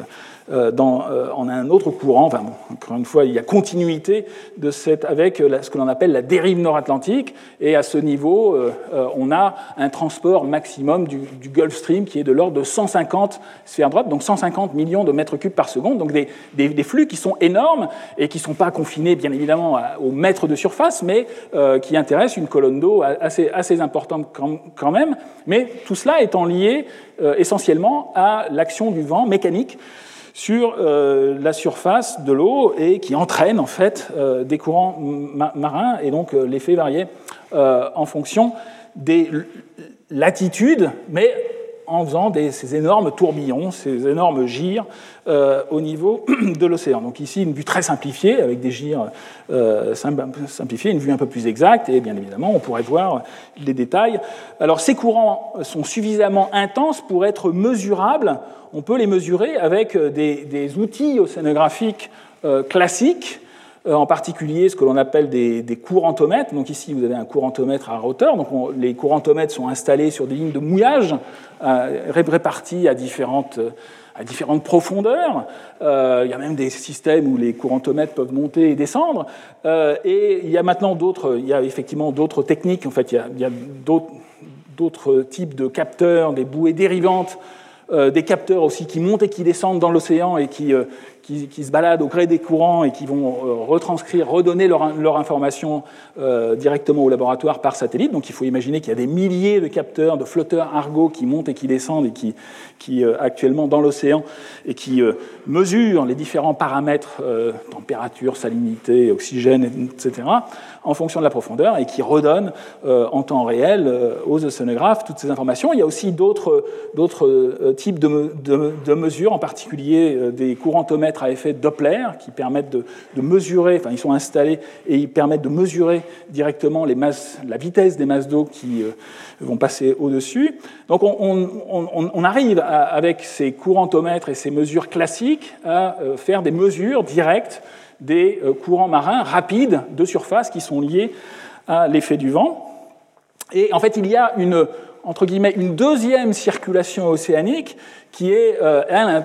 dans, euh, en un autre courant. Enfin, bon, encore une fois, il y a continuité avec euh, ce que l'on appelle la dérive nord-atlantique. Et à ce niveau, on a un transport maximum du, Gulf Stream qui est de l'ordre de 150 sphères droites, donc 150 millions de mètres cubes par seconde. Donc des, flux qui sont énormes et qui ne sont pas confinés, bien évidemment, au mètre de surface, mais euh, qui intéressent une colonne d'eau assez, importante quand, quand, même. Mais tout cela étant lié euh, essentiellement à l'action du vent mécanique sur euh, la surface de l'eau et qui entraîne en fait euh, des courants ma marins et donc euh, l'effet variait en fonction des latitudes, mais en faisant ces énormes tourbillons, ces énormes gires euh, au niveau de l'océan. Donc ici, une vue très simplifiée, avec des gires euh, simplifiés, une vue un peu plus exacte, et bien évidemment, on pourrait voir les détails. Alors ces courants sont suffisamment intenses pour être mesurables. On peut les mesurer avec des, des outils océanographiques euh, classiques, euh, en particulier ce que l'on appelle des, courantomètres. Donc ici, vous avez un courantomètre à rotor. Donc on, les courantomètres sont installés sur des lignes de mouillage euh, réparties à différentes, différentes profondeurs. Euh, il y a même des systèmes où les courantomètres peuvent monter et descendre. Euh, et il y a maintenant d'autres, il y a effectivement d'autres techniques. En fait, il y a, d'autres types de capteurs, des bouées dérivantes euh, des capteurs aussi qui montent et qui descendent dans l'océan et qui, euh, qui, se baladent au gré des courants et qui vont euh, retranscrire, redonner leur, information euh, directement au laboratoire par satellite. Donc il faut imaginer qu'il y a des milliers de capteurs, de flotteurs Argo qui montent et qui descendent et qui, euh, actuellement dans l'océan et qui mesurent les différents paramètres, température, salinité, oxygène, etc., en fonction de la profondeur et qui redonnent en temps réel aux océanographes toutes ces informations. Il y a aussi d'autres types de, mesures, en particulier des courantomètres à effet Doppler, qui permettent de, mesurer, enfin ils sont installés et ils permettent de mesurer directement la vitesse des masses d'eau qui euh, vont passer au-dessus. Donc on, arrive avec ces courantomètres et ces mesures classiques à euh, faire des mesures directes des courants marins rapides de surface qui sont liés à l'effet du vent. Et en fait, il y a une, entre guillemets, une deuxième circulation océanique qui est, elle,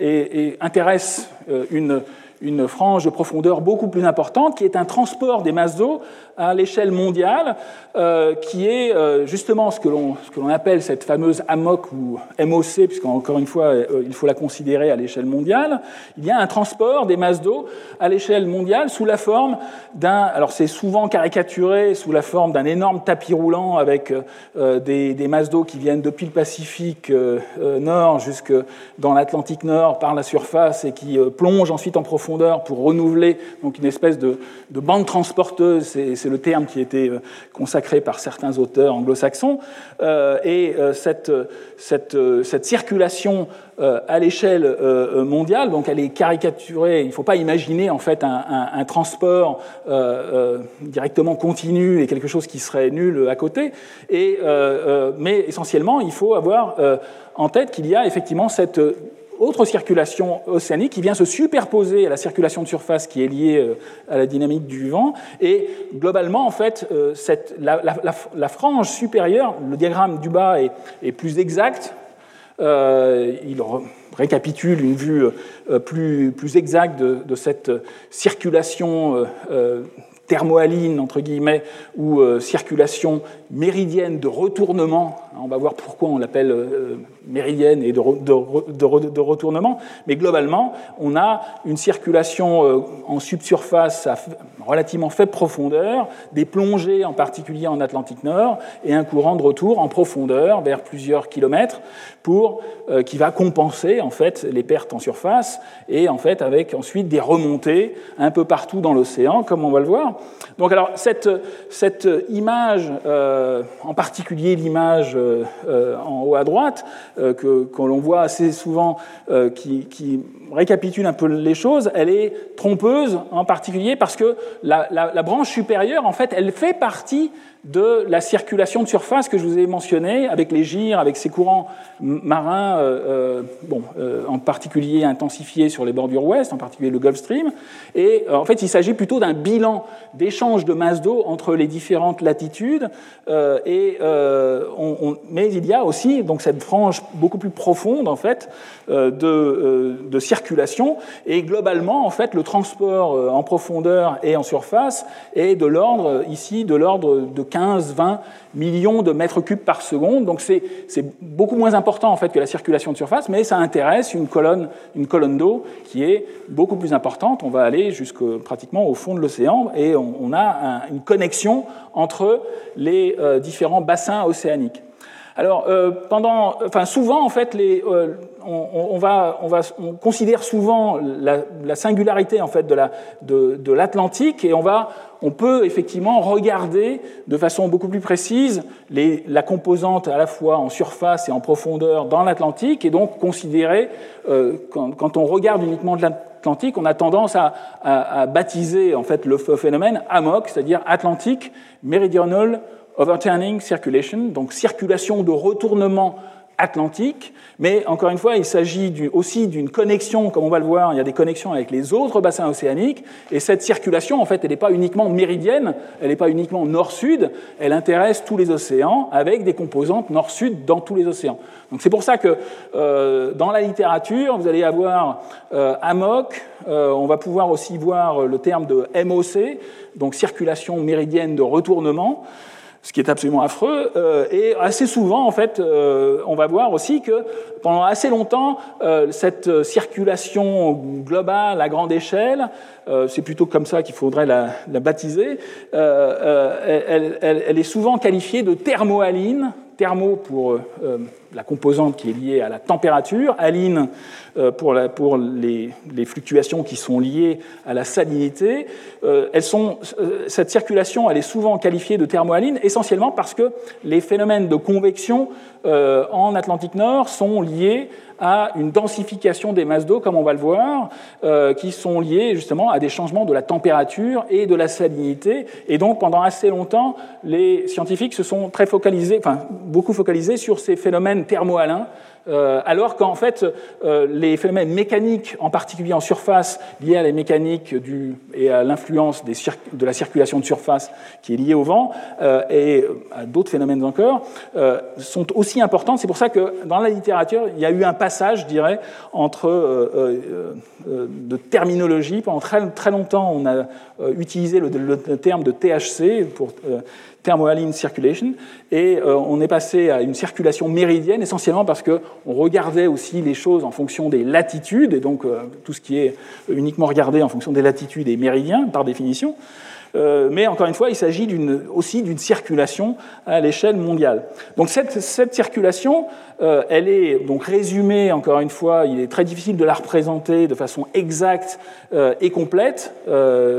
et, intéresse une, une frange de profondeur beaucoup plus importante, qui est un transport des masses d'eau à l'échelle mondiale, euh, qui est euh, justement ce que l'on appelle cette fameuse AMOC ou MOC, puisqu'encore une fois, euh, il faut la considérer à l'échelle mondiale. Il y a un transport des masses d'eau à l'échelle mondiale sous la forme d'un, alors c'est souvent caricaturé sous la forme d'un énorme tapis roulant avec des, des, masses d'eau qui viennent depuis le Pacifique Nord jusque dans l'Atlantique Nord par la surface et qui plongent ensuite en profondeur pour renouveler donc une espèce de, de bande transporteuse. C'est le terme qui a été euh, consacré par certains auteurs anglo-saxons, euh, et euh, cette, circulation à l'échelle mondiale, donc elle est caricaturée, il ne faut pas imaginer en fait un, transport directement continu et quelque chose qui serait nul à côté, mais essentiellement il faut avoir en tête qu'il y a effectivement cette autre circulation océanique qui vient se superposer à la circulation de surface qui est liée euh, à la dynamique du vent. Et globalement, en fait, euh, cette, la, frange supérieure, le diagramme du bas est, plus exact. Euh, il récapitule une vue plus, plus exacte de, de cette circulation thermohaline, entre guillemets, ou circulation méridienne de retournement. On va voir pourquoi on l'appelle méridienne et de, retournement, mais globalement, on a une circulation euh, en subsurface à relativement faible profondeur, des plongées en particulier en Atlantique Nord, et un courant de retour en profondeur vers plusieurs kilomètres, pour, euh, qui va compenser en fait les pertes en surface, et en fait avec ensuite des remontées un peu partout dans l'océan, comme on va le voir. Donc alors cette, cette image, euh, en particulier l'image en haut à droite, euh, que, l'on voit assez souvent, euh, qui, récapitule un peu les choses, elle est trompeuse en particulier parce que la, branche supérieure, en fait, elle fait partie de la circulation de surface que je vous ai mentionné, avec les gyres, avec ces courants marins, euh, euh, bon, euh, en particulier intensifiés sur les bordures ouest, en particulier le Gulf Stream. Et en fait, il s'agit plutôt d'un bilan d'échange de masse d'eau entre les différentes latitudes. et, on, mais il y a aussi donc cette frange beaucoup plus profonde en fait de, de, circulation. Et globalement, en fait, le transport en profondeur et en surface est de l'ordre ici de l'ordre de 15, 20 millions de mètres cubes par seconde. Donc c'est beaucoup moins important en fait que la circulation de surface, mais ça intéresse une colonne, une colonne d'eau qui est beaucoup plus importante. On va aller jusque pratiquement au fond de l'océan et on, a une connexion entre les euh, différents bassins océaniques. Alors, euh, pendant, enfin, souvent, en fait, les, euh, on, va, on, va, on, considère souvent la, singularité en fait de, la, de, l'Atlantique et on, va, on peut effectivement regarder de façon beaucoup plus précise la composante à la fois en surface et en profondeur dans l'Atlantique et donc considérer, euh, quand, on regarde uniquement de l'Atlantique, on a tendance à, baptiser en fait le phénomène AMOC, c'est-à-dire Atlantic Meridional overturning circulation, donc circulation de retournement atlantique, mais encore une fois, il s'agit aussi d'une connexion, comme on va le voir, il y a des connexions avec les autres bassins océaniques, et cette circulation, en fait, elle n'est pas uniquement méridienne, elle n'est pas uniquement nord-sud, elle intéresse tous les océans, avec des composantes nord-sud dans tous les océans. Donc c'est pour ça que euh, dans la littérature, vous allez avoir euh, AMOC, euh, on va pouvoir aussi voir le terme de MOC, donc circulation méridienne de retournement, ce qui est absolument affreux. Euh, et assez souvent, en fait, euh, on va voir aussi que pendant assez longtemps, euh, cette circulation globale à grande échelle, c'est plutôt comme ça qu'il faudrait la, baptiser, elle, elle, est souvent qualifiée de thermohaline, thermo pour la composante qui est liée à la température, aline euh, pour, pour les, les, fluctuations qui sont liées à la salinité. Euh, elles sont, euh, cette circulation, elle est souvent qualifiée de thermohaline, essentiellement parce que les phénomènes de convection en Atlantique Nord sont liés à une densification des masses d'eau, comme on va le voir, euh, qui sont liées justement à des changements de la température et de la salinité. Et donc, pendant assez longtemps, les scientifiques se sont très focalisés, enfin, beaucoup focalisés sur ces phénomènes thermohalins euh, alors qu'en fait, euh, les phénomènes mécaniques, en particulier en surface, liés à la mécanique et à l'influence de la circulation de surface qui est liée au vent, euh, et à d'autres phénomènes encore, sont aussi importantes. C'est pour ça que dans la littérature, il y a eu un passage, je dirais, entre de terminologie. Pendant très, très longtemps, on a utilisé le, le, terme de THC pour thermohaline circulation, et euh, on est passé à une circulation méridienne, essentiellement parce qu'on regardait aussi les choses en fonction des latitudes, et donc euh, tout ce qui est uniquement regardé en fonction des latitudes est méridien, par définition. Euh, mais encore une fois, il s'agit aussi d'une circulation à l'échelle mondiale. Donc cette, circulation, euh, elle est donc résumée, encore une fois, il est très difficile de la représenter de façon exacte euh, et complète,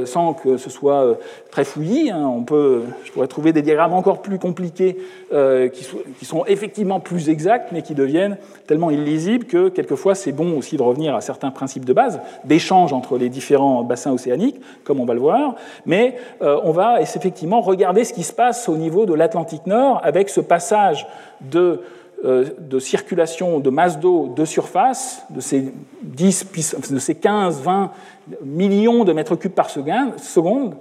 sans que ce soit très fouillis. Hein. On peut, je pourrais trouver des diagrammes encore plus compliqués qui, qui, sont effectivement plus exacts, mais qui deviennent tellement illisibles que quelquefois c'est bon aussi de revenir à certains principes de base, d'échange entre les différents bassins océaniques, comme on va le voir. Mais euh, on va effectivement regarder ce qui se passe au niveau de l'Atlantique Nord avec ce passage de, euh, circulation de masse d'eau de surface, de ces, 10, de ces 15, 20 millions de mètres cubes par seconde,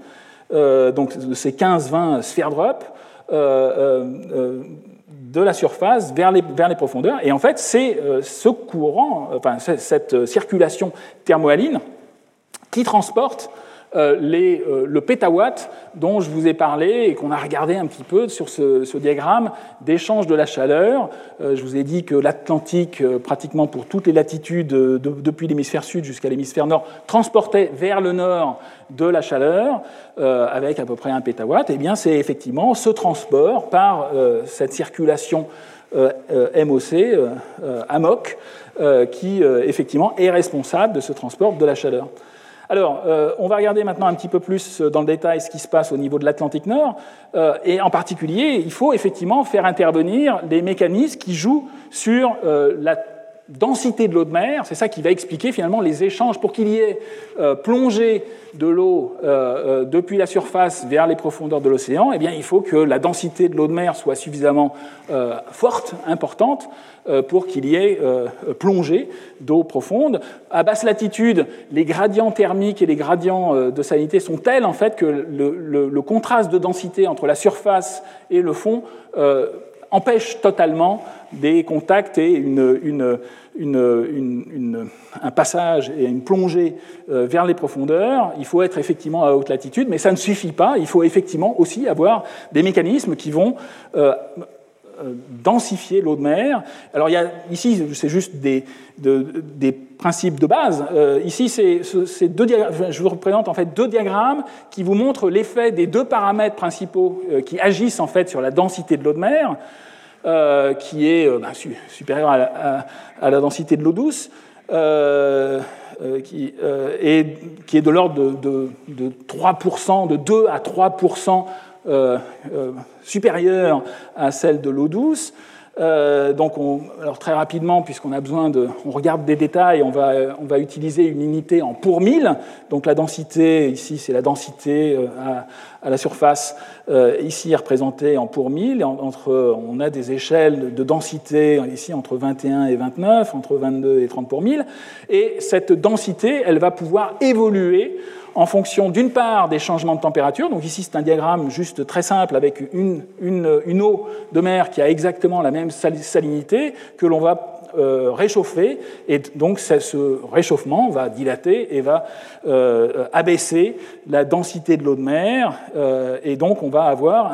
euh, donc de ces 15-20 sphères drop, de la surface vers les, vers les, profondeurs. Et en fait, c'est ce courant, cette circulation thermohaline qui transporte les, euh, le pétawatt dont je vous ai parlé et qu'on a regardé un petit peu sur ce, diagramme d'échange de la chaleur. Euh, je vous ai dit que l'Atlantique, pratiquement pour toutes les latitudes, depuis l'hémisphère sud jusqu'à l'hémisphère nord, transportait vers le nord de la chaleur avec à peu près un pétawatt. Et eh bien, c'est effectivement ce transport par cette circulation MOC, AMOC, qui effectivement est responsable de ce transport de la chaleur. Alors, euh, on va regarder maintenant un petit peu plus dans le détail ce qui se passe au niveau de l'Atlantique Nord. Euh, et en particulier, il faut effectivement faire intervenir les mécanismes qui jouent sur euh, la densité de l'eau de mer, c'est ça qui va expliquer finalement les échanges pour qu'il y ait euh, plongée de l'eau euh, euh, depuis la surface vers les profondeurs de l'océan, eh bien, il faut que la densité de l'eau de mer soit suffisamment forte, importante, pour qu'il y ait plongée d'eau profonde. À basse latitude, les gradients thermiques et les gradients de salinité sont tels en fait que le, le contraste de densité entre la surface et le fond empêche totalement des contacts et un passage et une plongée euh, vers les profondeurs. Il faut être effectivement à haute latitude, mais ça ne suffit pas. Il faut effectivement aussi avoir des mécanismes qui vont euh, densifier l'eau de mer. Alors il y a, ici, c'est juste des, des, principes de base. ici, c'est deux je vous représente en fait deux diagrammes qui vous montrent l'effet des deux paramètres principaux qui agissent en fait sur la densité de l'eau de mer. Euh, qui est euh, bah, supérieure à la, densité de l'eau douce, euh, qui, et qui est de l'ordre de, 3%, de 2 à 3% supérieure à celle de l'eau douce. Euh, donc, on, alors très rapidement, puisqu'on a besoin de, on regarde des détails, on va, on va utiliser une unité en pour mille. Donc la densité ici, c'est la densité euh, à, la surface. Euh, ici représentée en pour mille. Entre, on a des échelles de densité ici entre 21 et 29, entre 22 et 30 pour mille. Et cette densité, elle va pouvoir évoluer en fonction d'une part des changements de température. Donc ici, c'est un diagramme juste très simple avec une, eau de mer qui a exactement la même salinité que l'on va euh, réchauffer, et donc ce réchauffement va dilater et va euh, abaisser la densité de l'eau de mer, euh, et donc on va avoir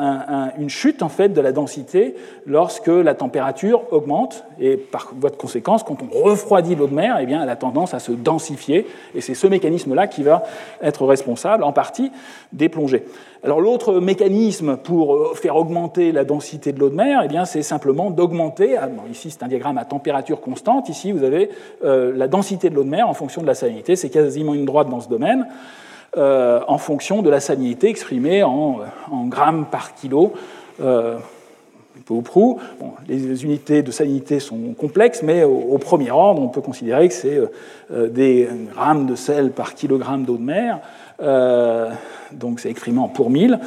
une chute en fait de la densité lorsque la température augmente, et par voie de conséquence, quand on refroidit l'eau de mer, eh bien, elle a tendance à se densifier, et c'est ce mécanisme-là qui va être responsable en partie des plongées. Alors l'autre mécanisme pour euh, faire augmenter la densité de l'eau de mer, eh c'est simplement d'augmenter, ah, ici c'est un diagramme à température constante, ici vous avez euh, la densité de l'eau de mer en fonction de la salinité, c'est quasiment une droite dans ce domaine, euh, en fonction de la salinité exprimée en, grammes par kilo. peu ou prou. les unités de salinité sont complexes, mais au, premier ordre, on peut considérer que c'est des grammes de sel par kilogramme d'eau de mer. Donc c'est exprimé en pour 1000.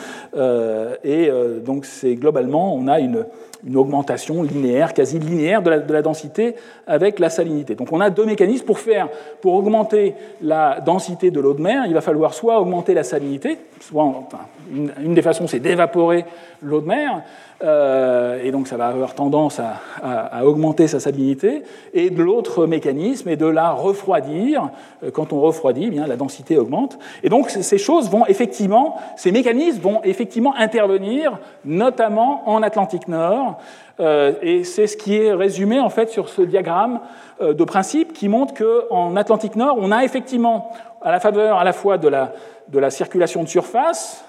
et donc c'est globalement, on a une, une augmentation linéaire, quasi linéaire de la, densité avec la salinité. Donc on a deux mécanismes pour faire, pour augmenter la densité de l'eau de mer, il va falloir soit augmenter la salinité, soit enfin, une, des façons c'est d'évaporer l'eau de mer, euh, et donc ça va avoir tendance à, augmenter sa salinité, et de l'autre mécanisme est de la refroidir. Euh, quand on refroidit, eh bien la densité augmente. Et donc ces choses vont effectivement, ces mécanismes vont effectivement intervenir, notamment en Atlantique Nord, euh, et c'est ce qui est résumé en fait sur ce diagramme de principe qui montre qu'en Atlantique Nord, on a effectivement, à la faveur à la fois de la, de la circulation de surface,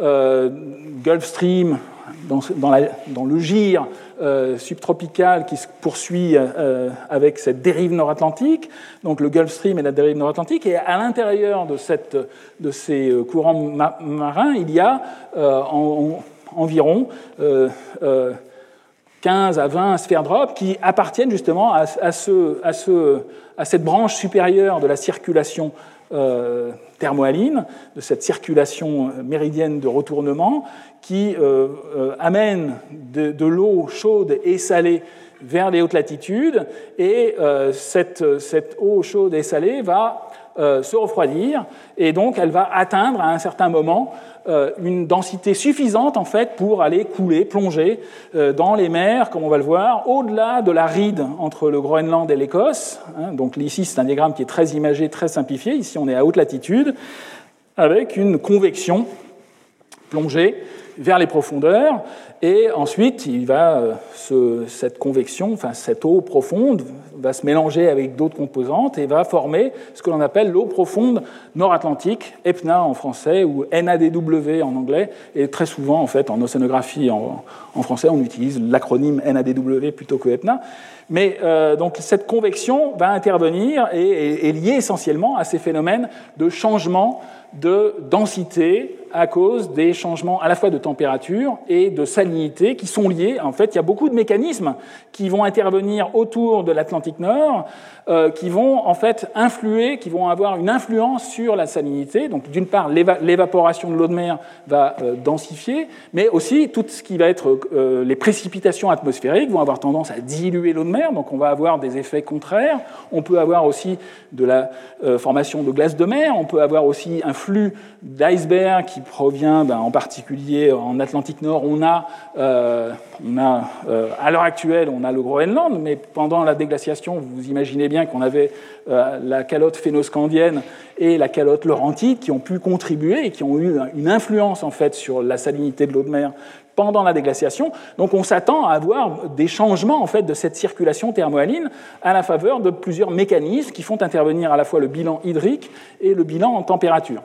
Gulf Stream, dans, le gire euh, subtropical qui se poursuit euh, avec cette dérive nord-atlantique, donc le Gulf Stream et la dérive nord-atlantique, et à l'intérieur de, ces euh, courants marins, il y a environ 15 à 20 sphères drop qui appartiennent justement à, à cette branche supérieure de la circulation thermohaline, de cette circulation méridienne de retournement, qui euh, euh, amène de, l'eau chaude et salée vers les hautes latitudes, et euh, cette, cette, eau chaude et salée va se refroidir, et donc elle va atteindre à un certain moment une densité suffisante en fait pour aller couler, plonger dans les mers, comme on va le voir, au-delà de la ride entre le Groenland et l'Écosse. Hein. donc ici c'est un diagramme qui est très imagé, très simplifié. Ici on est à haute latitude, avec une convection plongée vers les profondeurs, et ensuite, il va, euh, cette convection, enfin cette eau profonde, va se mélanger avec d'autres composantes et va former ce que l'on appelle l'eau profonde nord-atlantique, EPNA en français ou NADW en anglais, et très souvent, en fait, en océanographie en, français, on utilise l'acronyme NADW plutôt que EPNA. Mais euh, cette convection va intervenir et est liée essentiellement à ces phénomènes de changement de densité à cause des changements à la fois de température et de salinité qui sont liés. En fait, il y a beaucoup de mécanismes qui vont intervenir autour de l'Atlantique Nord, euh, qui vont en fait influer, qui vont avoir une influence sur la salinité. Donc, d'une part, l'évaporation de l'eau de mer va euh, densifier, mais aussi tout ce qui va être euh, les précipitations atmosphériques vont avoir tendance à diluer l'eau de mer. Donc, on va avoir des effets contraires. On peut avoir aussi de la formation de glace de mer. On peut avoir aussi un flux d'iceberg qui provient, ben, en particulier en Atlantique Nord, on a, à l'heure actuelle, on a le Groenland, mais pendant la déglaciation, vous imaginez bien qu'on avait euh, la calotte phénoscandienne et la calotte laurentide qui ont pu contribuer et qui ont eu une influence en fait sur la salinité de l'eau de mer pendant la déglaciation. Donc on s'attend à avoir des changements en fait de cette circulation thermohaline à la faveur de plusieurs mécanismes qui font intervenir à la fois le bilan hydrique et le bilan en température.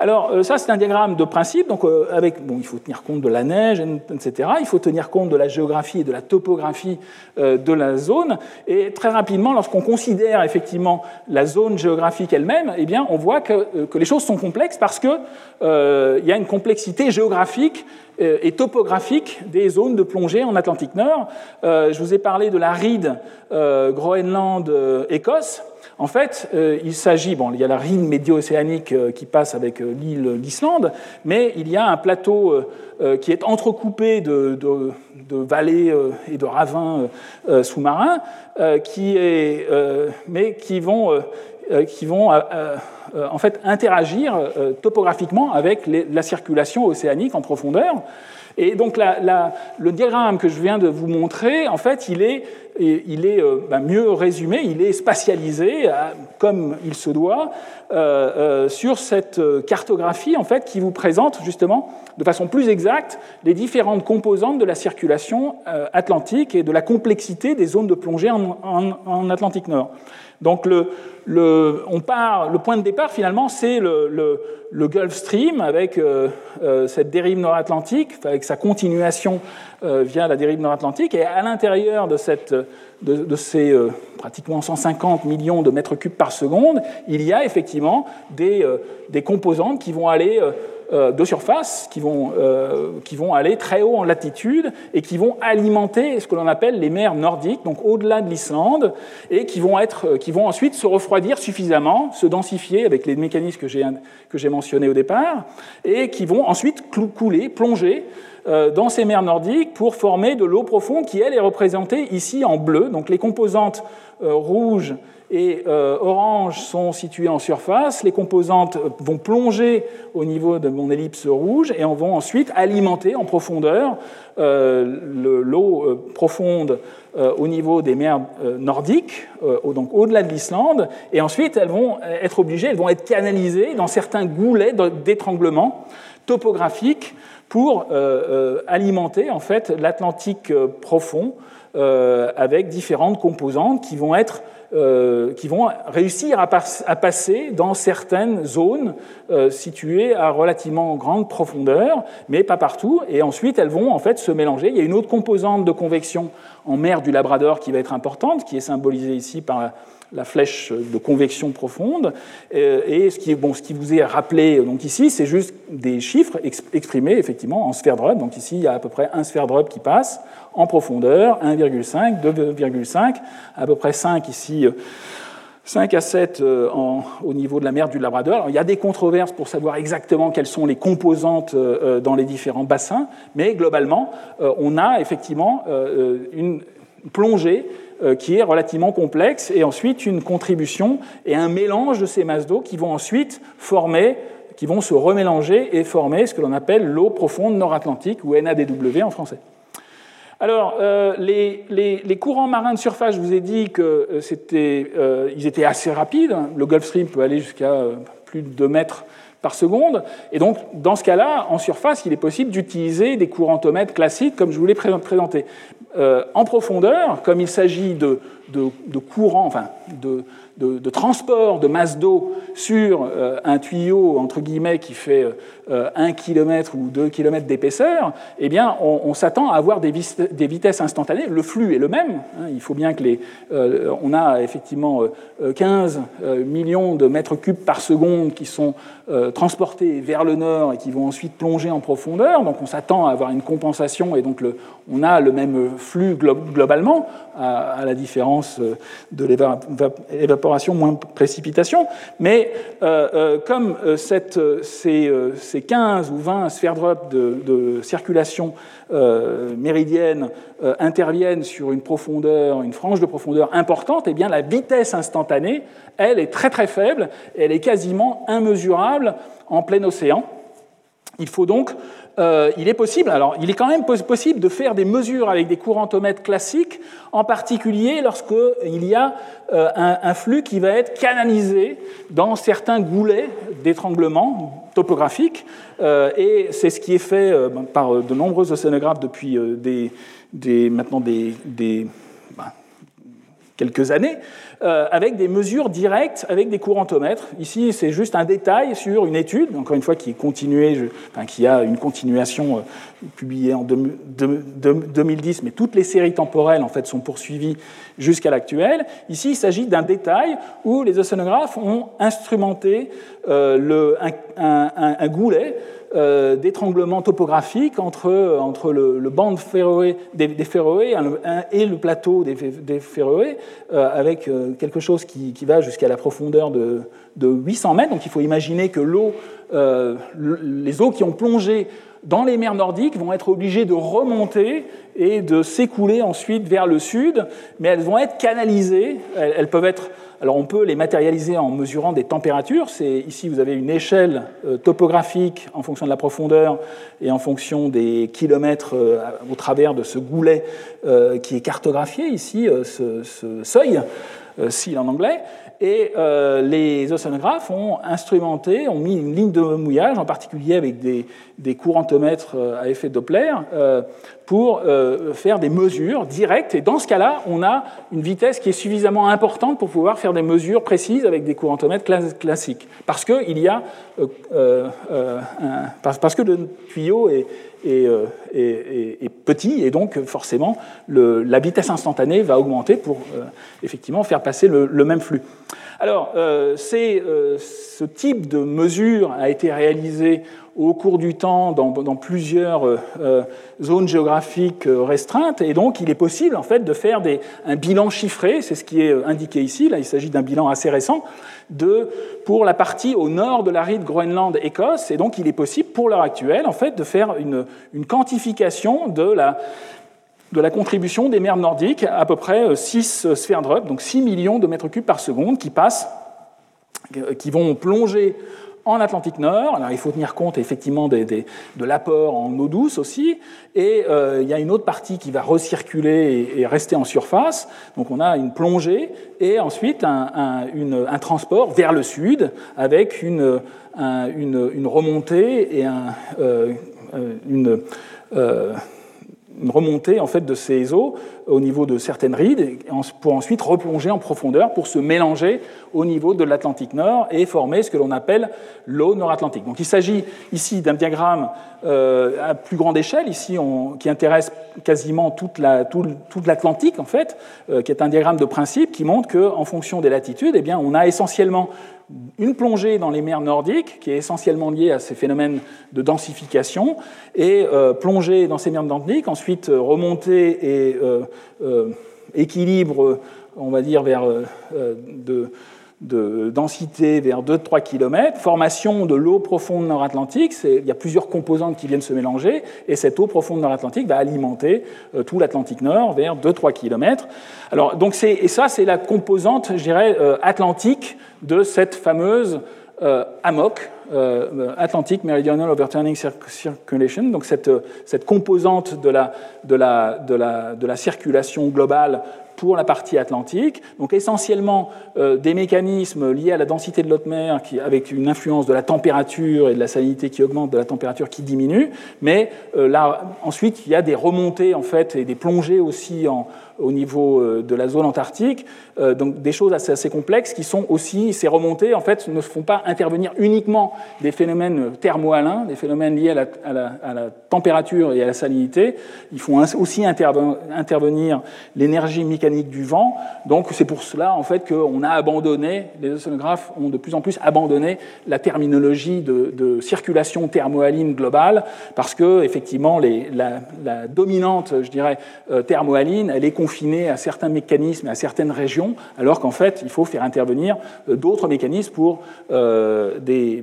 Alors euh, ça c'est un diagramme de principe, donc euh, avec bon il faut tenir compte de la neige, etc. Il faut tenir compte de la géographie et de la topographie euh, de la zone. Et très rapidement, lorsqu'on considère effectivement la zone géographique elle-même, eh bien on voit que, que, les choses sont complexes parce que il y a une complexité géographique et topographique des zones de plongée en Atlantique Nord. Euh, je vous ai parlé de la ride euh, Groenland-Écosse. En fait, il s'agit, bon, il y a la ride médio-océanique qui passe avec l'île d'Islande, mais il y a un plateau qui est entrecoupé de, de, vallées et de ravins sous-marins, qui est, mais qui vont, qui vont euh, interagir euh, topographiquement avec la circulation océanique en profondeur. Et donc le diagramme que je viens de vous montrer, en fait, il est, euh, bah, mieux résumé, il est spatialisé comme il se doit sur cette cartographie en fait qui vous présente justement de façon plus exacte les différentes composantes de la circulation atlantique et de la complexité des zones de plongée en Atlantique Nord. Donc le, on part, le point de départ finalement c'est le, Gulf Stream avec euh, euh, cette dérive nord-atlantique, avec sa continuation euh, via la dérive nord-atlantique, et à l'intérieur de, ces pratiquement 150 millions de mètres cubes par seconde, il y a effectivement des composantes qui vont aller de surface qui vont, qui vont aller très haut en latitude et qui vont alimenter ce que l'on appelle les mers nordiques, donc au-delà de l'Islande, et qui vont, être, qui vont ensuite se refroidir suffisamment, se densifier avec les mécanismes que j'ai mentionnés au départ, et qui vont ensuite couler, plonger euh, dans ces mers nordiques pour former de l'eau profonde qui, elle, est représentée ici en bleu. Donc les composantes euh, rouges et euh, oranges sont situées en surface. Les composantes vont plonger au niveau de mon ellipse rouge et vont ensuite alimenter en profondeur l'eau profonde au niveau des mers nordiques, donc au-delà de l'Islande. Et ensuite, elles vont être obligées, elles vont être canalisées dans certains goulets d'étranglement topographiques pour euh, euh, alimenter en fait l'Atlantique euh, profond avec différentes composantes qui vont être qui vont réussir à, passer dans certaines zones situées à relativement grande profondeur, mais pas partout. Et ensuite, elles vont en fait se mélanger. Il y a une autre composante de convection en mer du Labrador qui va être importante, qui est symbolisée ici par la flèche de convection profonde. Euh, et ce qui, bon, ce qui vous est rappelé donc ici, c'est juste des chiffres exprimés effectivement en sphère Drubb. Donc ici, il y a à peu près un sphère Drubb qui passe en profondeur, 1,5, 2,5, à peu près 5 ici. 5 à 7 euh, au niveau de la mer du Labrador. Alors, il y a des controverses pour savoir exactement quelles sont les composantes euh, dans les différents bassins, mais globalement, on a effectivement une plongée euh, qui est relativement complexe, et ensuite une contribution et un mélange de ces masses d'eau qui vont ensuite former, qui vont se remélanger et former ce que l'on appelle l'eau profonde nord-atlantique, ou NADW en français. Alors, euh, les, courants marins de surface, je vous ai dit qu'ils euh, euh, étaient assez rapides. Le Gulf Stream peut aller jusqu'à plus de 2 mètres par seconde. Et donc, dans ce cas-là, en surface, il est possible d'utiliser des courantomètres classiques, comme je vous l'ai présenté. Euh, en profondeur, comme il s'agit de, de, de courants, enfin de, de, transport de masse d'eau sur euh, un tuyau, entre guillemets, qui fait 1 euh, km ou 2 km d'épaisseur, eh bien, on, s'attend à avoir des, vitesses instantanées. Le flux est le même. Hein. il faut bien que les... Euh, on a effectivement 15 millions de mètres cubes par seconde qui sont transportés vers le nord et qui vont ensuite plonger en profondeur. Donc, on s'attend à avoir une compensation et donc on a le même flux globalement, à, la différence de l'évaporation moins précipitation. Mais euh, euh, comme euh, ces, ces, 15 ou 20 sphères drop de, circulation méridienne interviennent sur une profondeur, une frange de profondeur importante, eh bien la vitesse instantanée, elle, est très très faible, elle est quasiment immesurable en plein océan. Il faut donc euh, il est possible, alors il est quand même possible de faire des mesures avec des courantomètres classiques, en particulier lorsqu'il y a euh, un, flux qui va être canalisé dans certains goulets d'étranglement topographique, euh, et c'est ce qui est fait par de nombreux océanographes depuis des, maintenant ben, quelques années. Euh, avec des mesures directes avec des courantomètres. Ici, c'est juste un détail sur une étude, encore une fois, qui est continuée, enfin, qui a une continuation publiée en 2010, mais toutes les séries temporelles en fait sont poursuivies jusqu'à l'actuel. Ici, il s'agit d'un détail où les océanographes ont instrumenté euh, un, goulet euh, d'étranglement topographique entre, entre le, le banc des, des Féroé et le plateau des, des Féroé, euh, avec quelque chose qui, qui va jusqu'à la profondeur de, de, 800 mètres. Donc il faut imaginer que l'eau, les eaux qui ont plongé dans les mers nordiques vont être obligées de remonter et de s'écouler ensuite vers le sud, mais elles vont être canalisées, elles peuvent être alors on peut les matérialiser en mesurant des températures. Ici, vous avez une échelle euh, topographique en fonction de la profondeur et en fonction des kilomètres euh, au travers de ce goulet euh, qui est cartographié ici, ce seuil, SEAL en anglais. Et euh, les océanographes ont instrumenté, ont mis une ligne de mouillage, en particulier avec des, courantomètres euh, à effet Doppler, euh, pour faire des mesures directes. Et dans ce cas-là, on a une vitesse qui est suffisamment importante pour pouvoir faire des mesures précises avec des courantomètres classiques. Parce que, il y a, parce que le tuyau est, euh, est, petit, et donc forcément la vitesse instantanée va augmenter pour euh, effectivement faire passer le, même flux. Alors, euh, ce type de mesure a été réalisé au cours du temps dans, plusieurs euh, euh, zones géographiques euh, restreintes. Et donc, il est possible en fait de faire un bilan chiffré, c'est ce qui est indiqué ici. Là, il s'agit d'un bilan assez récent de, pour la partie au nord de la ride Groenland-Écosse. Et donc, il est possible pour l'heure actuelle en fait de faire une, quantification de la contribution des mers nordiques, à peu près 6 sphères Drup, donc 6 millions de mètres cubes par seconde, qui passent, qui vont plonger en Atlantique Nord. Alors, il faut tenir compte effectivement de l'apport en eau douce aussi. Et euh, il y a une autre partie qui va recirculer et, rester en surface. Donc on a une plongée et ensuite un, transport vers le sud avec une, une, remontée et un, euh, euh, une remontée en fait de ces eaux au niveau de certaines rides pour ensuite replonger en profondeur pour se mélanger au niveau de l'Atlantique Nord et former ce que l'on appelle l'eau nord-atlantique. Donc il s'agit ici d'un diagramme euh, à plus grande échelle, ici qui intéresse quasiment toute l'Atlantique en fait, euh, qui est un diagramme de principe qui montre qu'en fonction des latitudes, eh bien, on a essentiellement une plongée dans les mers nordiques, qui est essentiellement liée à ces phénomènes de densification, et euh, plongée dans ces mers nordiques, ensuite euh, remontée et euh, équilibre, on va dire, vers de, de densité vers 2-3 km, formation de l'eau profonde nord-atlantique, il y a plusieurs composantes qui viennent se mélanger, et cette eau profonde nord-atlantique va alimenter euh, tout l'Atlantique Nord vers 2-3 km. Alors, donc et ça, c'est la composante, je dirais, euh, atlantique de cette fameuse euh, AMOC, Atlantic Meridional Overturning Circulation, donc cette, cette composante de la, de, la, de, la, de la circulation globale pour la partie atlantique. Donc essentiellement euh, des mécanismes liés à la densité de l'eau de mer, qui, avec une influence de la température et de la salinité qui augmente, de la température qui diminue. Mais euh, là, ensuite, il y a des remontées en fait et des plongées aussi en, au niveau euh, de la zone antarctique, euh, donc des choses assez, assez, complexes qui sont aussi, ces remontées en fait ne font pas intervenir uniquement des phénomènes thermohalins, des phénomènes liés à la, à la, température et à la salinité, ils font aussi intervenir l'énergie mécanique du vent, donc c'est pour cela en fait qu'on a abandonné, les océanographes ont de plus en plus abandonné la terminologie de, de circulation thermohaline globale, parce que effectivement les, la, dominante, je dirais, euh, thermohaline, elle est confiné à certains mécanismes, à certaines régions, alors qu'en fait, il faut faire intervenir euh, d'autres mécanismes pour, euh,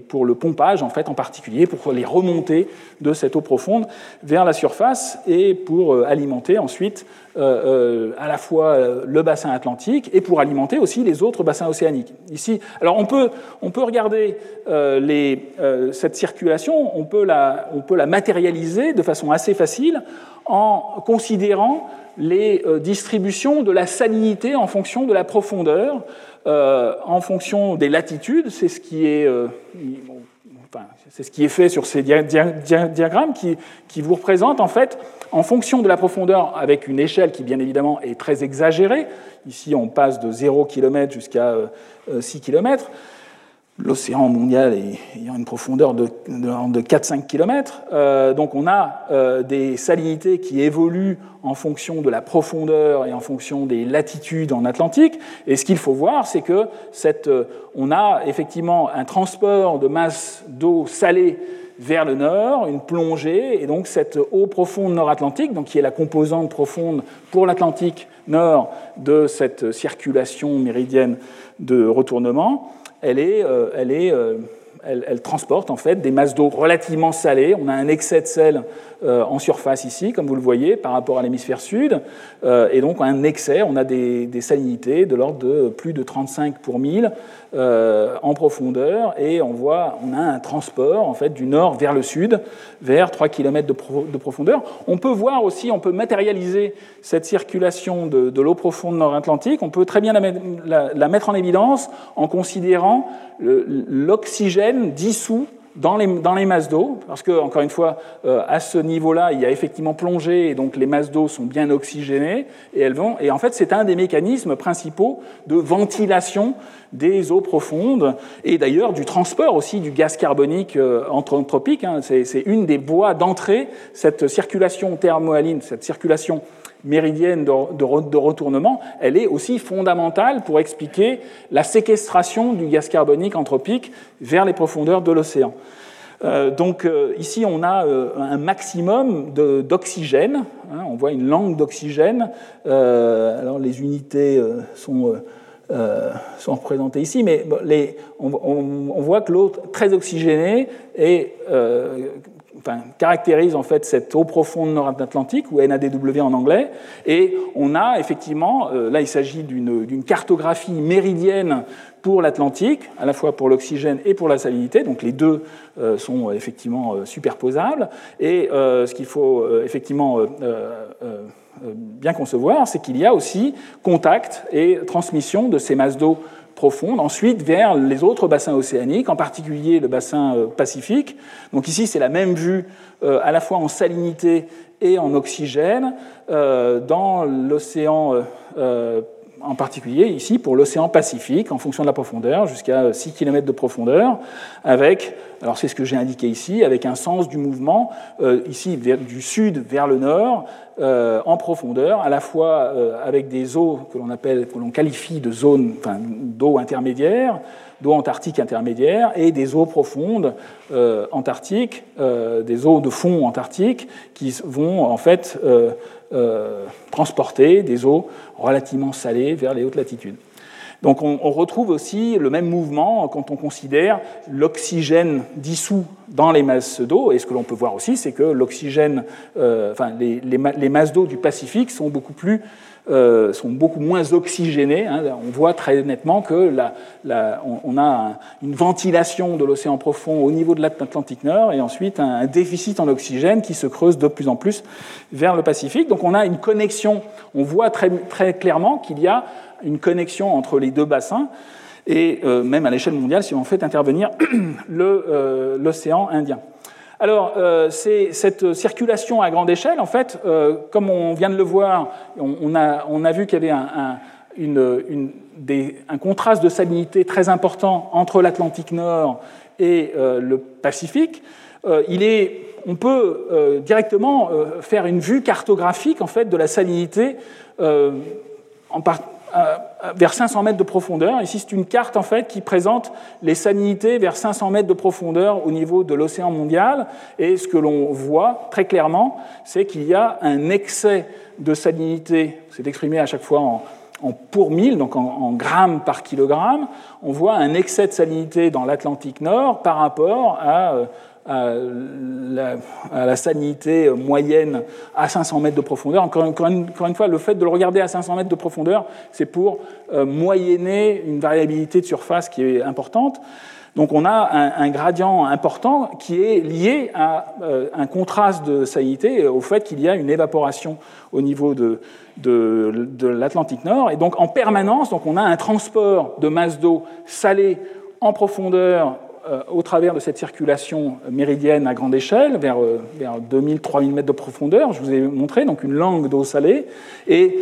pour le pompage, en fait, en particulier, pour les remonter de cette eau profonde vers la surface et pour euh, alimenter ensuite à la fois le bassin atlantique et pour alimenter aussi les autres bassins océaniques. Ici, alors on peut, on peut regarder cette circulation, on peut, la, on peut la matérialiser de façon assez facile en considérant les euh, distributions de la salinité en fonction de la profondeur, euh, en fonction des latitudes. C'est ce qui est, euh, c'est ce qui est fait sur ces diagrammes qui, qui, vous représentent en fait, en fonction de la profondeur, avec une échelle qui bien évidemment est très exagérée. Ici, on passe de 0 km jusqu'à 6 km l'océan mondial ayant une profondeur de, de, 4-5 km. Euh, donc on a euh, des salinités qui évoluent en fonction de la profondeur et en fonction des latitudes en Atlantique. Et ce qu'il faut voir, c'est que euh, on a effectivement un transport de masse d'eau salée vers le nord, une plongée, et donc cette eau profonde nord-atlantique, qui est la composante profonde pour l'Atlantique nord de cette circulation méridienne de retournement, elle, est, euh, elle, est, euh, elle, transporte en fait des masses d'eau relativement salées. On a un excès de sel euh, en surface ici, comme vous le voyez, par rapport à l'hémisphère sud. Euh, et donc, un excès, on a des, salinités de l'ordre de plus de 35 pour 1000 euh, en profondeur. Et on voit, on a un transport, en fait, du nord vers le sud, vers 3 km de, profondeur. On peut voir aussi, on peut matérialiser cette circulation de, l'eau profonde nord-atlantique. On peut très bien la mettre en évidence en considérant l'oxygène dissous dans les, dans les masses d'eau, parce que, encore une fois, euh, à ce niveau-là, il y a effectivement plongée, et donc les masses d'eau sont bien oxygénées, et elles vont. Et en fait, c'est un des mécanismes principaux de ventilation des eaux profondes, et d'ailleurs du transport aussi du gaz carbonique euh, anthropique. Hein. C'est une des voies d'entrée, cette circulation thermohaline, cette circulation méridienne de, retournement, elle est aussi fondamentale pour expliquer la séquestration du gaz carbonique anthropique vers les profondeurs de l'océan. donc ici, on a un maximum d'oxygène. Hein, on voit une langue d'oxygène. alors les unités sont euh, sont représentés ici, mais les, on, voit que l'eau très oxygénée est, euh, caractérise en fait cette eau profonde nord-atlantique, ou NADW en anglais, et on a effectivement, euh, là il s'agit d'une cartographie méridienne pour l'Atlantique, à la fois pour l'oxygène et pour la salinité, donc les deux sont effectivement superposables, et ce qu'il faut effectivement euh, bien concevoir, c'est qu'il y a aussi contact et transmission de ces masses d'eau ensuite vers les autres bassins océaniques, en particulier le bassin euh, pacifique. Donc ici, c'est la même vue euh, à la fois en salinité et en oxygène dans l'océan en particulier ici pour l'océan Pacifique, en fonction de la profondeur, jusqu'à 6 km de profondeur, avec, alors c'est ce que j'ai indiqué ici, avec un sens du mouvement, euh, ici du sud vers le nord, euh, en profondeur, à la fois euh, avec des eaux que l'on appelle, que l'on qualifie de zones d'eau intermédiaire, d'eau antarctique intermédiaire, et des eaux profondes antarctiques, des eaux de fond antarctiques, qui vont en fait transporter des eaux relativement salées vers les hautes latitudes. Donc on, retrouve aussi le même mouvement quand on considère l'oxygène dissous dans les masses d'eau. Et ce que l'on peut voir aussi, c'est que l'oxygène, euh, enfin les, masses d'eau du Pacifique sont beaucoup plus euh, sont beaucoup moins oxygénés. Hein. On voit très nettement que la, on, a une ventilation de l'océan profond au niveau de l'Atlantique Nord et ensuite un, déficit en oxygène qui se creuse de plus en plus vers le Pacifique. Donc on a une connexion, on voit très, très clairement qu'il y a une connexion entre les deux bassins et euh, même à l'échelle mondiale si on fait intervenir euh, l'océan Indien. Alors, euh, cette circulation à grande échelle, en fait, euh, comme on vient de le voir, on, a, on a, vu qu'il y avait un, une, des, un, contraste de salinité très important entre l'Atlantique Nord et euh, le Pacifique. il est, on peut directement faire une vue cartographique en fait, de la salinité en, par, vers 500 mètres de profondeur. Ici, c'est une carte en fait qui présente les salinités vers 500 mètres de profondeur au niveau de l'océan mondial. Et ce que l'on voit très clairement, c'est qu'il y a un excès de salinité. C'est exprimé à chaque fois en, pour mille, donc en, grammes par kilogramme. On voit un excès de salinité dans l'Atlantique Nord par rapport à euh, à la, salinité moyenne à 500 mètres de profondeur. Encore, une, fois, le fait de le regarder à 500 mètres de profondeur, c'est pour euh, moyenner une variabilité de surface qui est importante. Donc on a un, gradient important qui est lié à euh, un contraste de salinité, au fait qu'il y a une évaporation au niveau de, de, de l'Atlantique Nord. Et donc en permanence, donc on a un transport de masse d'eau salée en profondeur au travers de cette circulation méridienne à grande échelle, vers, euh, vers 2000-3000 mètres de profondeur, je vous ai montré, donc une langue d'eau salée, et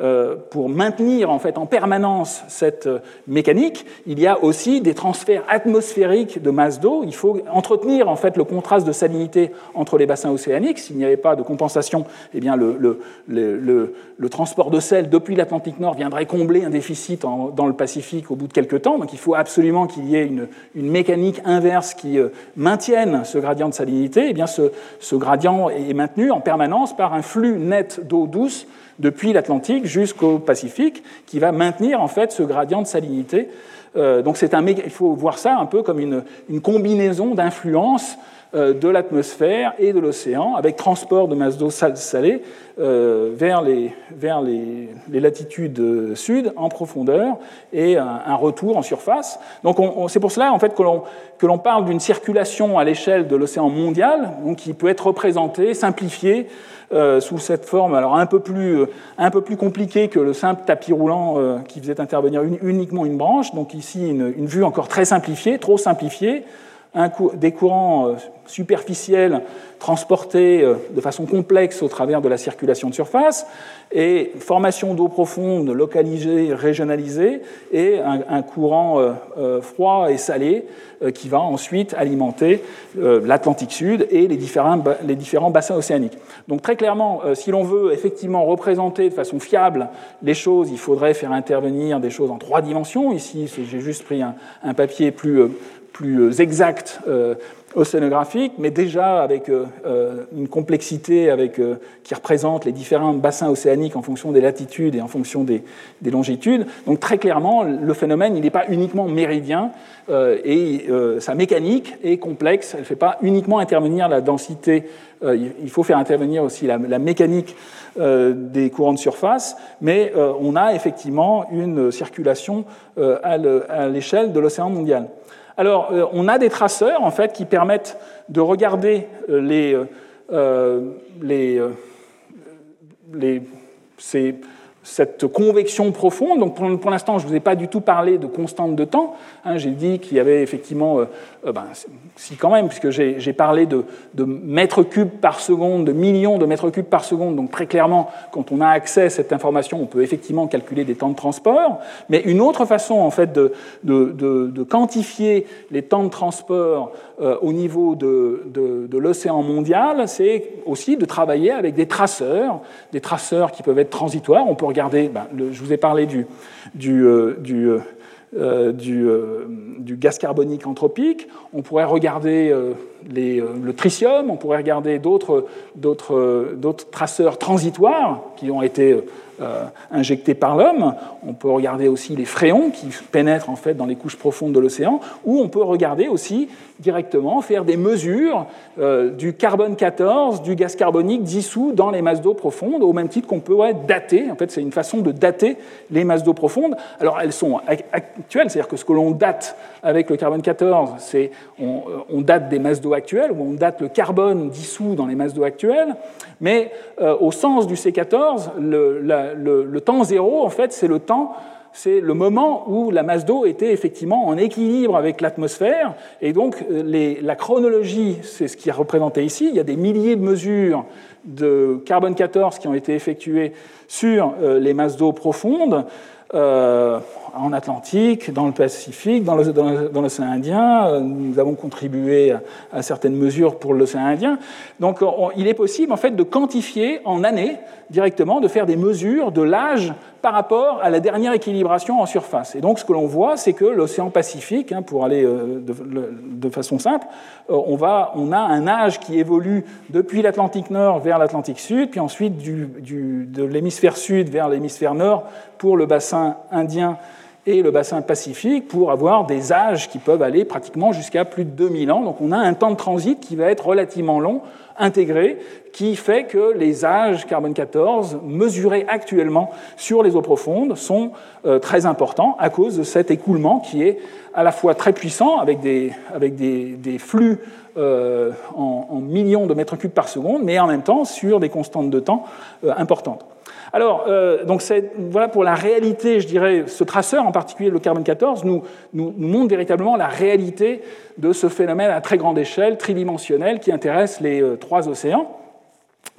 euh, pour maintenir en fait en permanence cette mécanique, il y a aussi des transferts atmosphériques de masse d'eau. Il faut entretenir en fait le contraste de salinité entre les bassins océaniques. S'il n'y avait pas de compensation, eh bien le, le, le, le transport de sel depuis l'Atlantique Nord viendrait combler un déficit dans le Pacifique au bout de quelques temps. Donc il faut absolument qu'il y ait une, une mécanique mécanique inverse qui euh, maintiennent ce gradient de salinité, eh bien ce, ce, gradient est maintenu en permanence par un flux net d'eau douce depuis l'Atlantique jusqu'au Pacifique, qui va maintenir en fait ce gradient de salinité. Euh, donc c'est un, il faut voir ça un peu comme une, combinaison d'influences euh, de l'atmosphère et de l'océan, avec transport de masse d'eau salée euh, vers, les, vers les, latitudes sud en profondeur et un, retour en surface. Donc c'est pour cela en fait, que l'on parle d'une circulation à l'échelle de l'océan mondial, donc qui peut être représentée, simplifiée, euh, sous cette forme, alors un peu plus, un peu plus compliquée que le simple tapis roulant qui faisait intervenir uniquement une branche. Donc ici, une, vue encore très simplifiée, trop simplifiée, des courants euh, superficiels transportés euh, de façon complexe au travers de la circulation de surface, et formation d'eau profonde localisée, régionalisée, et un, courant euh, froid et salé qui va ensuite alimenter l'Atlantique Sud et les différents, les différents bassins océaniques. Donc très clairement, si l'on veut effectivement représenter de façon fiable les choses, il faudrait faire intervenir des choses en trois dimensions. Ici, j'ai juste pris un, un papier plus plus exacte océanographique, mais déjà avec une complexité qui représente les différents bassins océaniques en fonction des latitudes et en fonction des, des longitudes. Donc très clairement, le phénomène, n'est pas uniquement méridien, et sa mécanique est complexe, elle ne fait pas uniquement intervenir la densité, il faut faire intervenir aussi la, mécanique euh, des courants de surface, mais euh, on a effectivement une circulation euh, à l'échelle de l'océan mondial. Alors, on a des traceurs en fait qui permettent de regarder les, les, les ces, cette convection profonde. Donc pour, l'instant, je ne vous ai pas du tout parlé de constante de temps. Hein, j'ai dit qu'il y avait effectivement, euh, euh, ben, si quand même, puisque j'ai parlé de, mètres cubes par seconde, de millions de mètres cubes par seconde. Donc très clairement, quand on a accès à cette information, on peut effectivement calculer des temps de transport. Mais une autre façon, en fait, de quantifier les temps de transport euh, au niveau de, de l'océan mondial, c'est aussi de travailler avec des traceurs, des traceurs qui peuvent être transitoires. On peut regarder, ben, je vous ai parlé du, du, euh, du, euh, du, gaz carbonique anthropique, on pourrait regarder le tritium, on pourrait regarder d'autres traceurs transitoires qui ont été injectés par l'homme. On peut regarder aussi les fréons qui pénètrent en fait dans les couches profondes de l'océan, ou on peut regarder aussi directement faire des mesures euh, du carbone 14, du gaz carbonique dissous dans les masses d'eau profondes, au même titre qu'on peut dater. En fait, c'est une façon de dater les masses d'eau profondes. Alors, elles sont actuelles, c'est-à-dire que ce que l'on date avec le carbone 14, c'est on, on, date des masses d'eau actuelles, ou on date le carbone dissous dans les masses d'eau actuelles. Mais euh, au sens du C14, le, temps zéro, en fait, c'est le temps c'est le moment où la masse d'eau était effectivement en équilibre avec l'atmosphère. Et donc, euh, la chronologie, c'est ce qui est représenté ici. Il y a des milliers de mesures de carbone 14 qui ont été effectuées sur euh, les masses d'eau profondes. En Atlantique, dans le Pacifique, dans l'océan Indien. Nous avons contribué à, certaines mesures pour l'océan Indien. Donc il est possible en fait de quantifier en années directement, de faire des mesures de l'âge par rapport à la dernière équilibration en surface. Et donc ce que l'on voit, c'est que l'océan Pacifique, hein, pour aller euh, de, façon simple, euh, on, a un âge qui évolue depuis l'Atlantique Nord vers l'Atlantique Sud, puis ensuite de l'hémisphère sud vers l'hémisphère nord pour le bassin indien et le bassin pacifique pour avoir des âges qui peuvent aller pratiquement jusqu'à plus de 2000 ans. Donc on a un temps de transit qui va être relativement long, intégré, qui fait que les âges carbone 14 mesurés actuellement sur les eaux profondes sont euh, très importants à cause de cet écoulement qui est à la fois très puissant avec des, flux euh, en, en, millions de mètres cubes par seconde, mais en même temps sur des constantes de temps euh, importantes. Alors, euh, donc voilà pour la réalité, je dirais, ce traceur, en particulier le carbone 14, nous, montre véritablement la réalité de ce phénomène à très grande échelle, tridimensionnel, qui intéresse les euh, trois océans.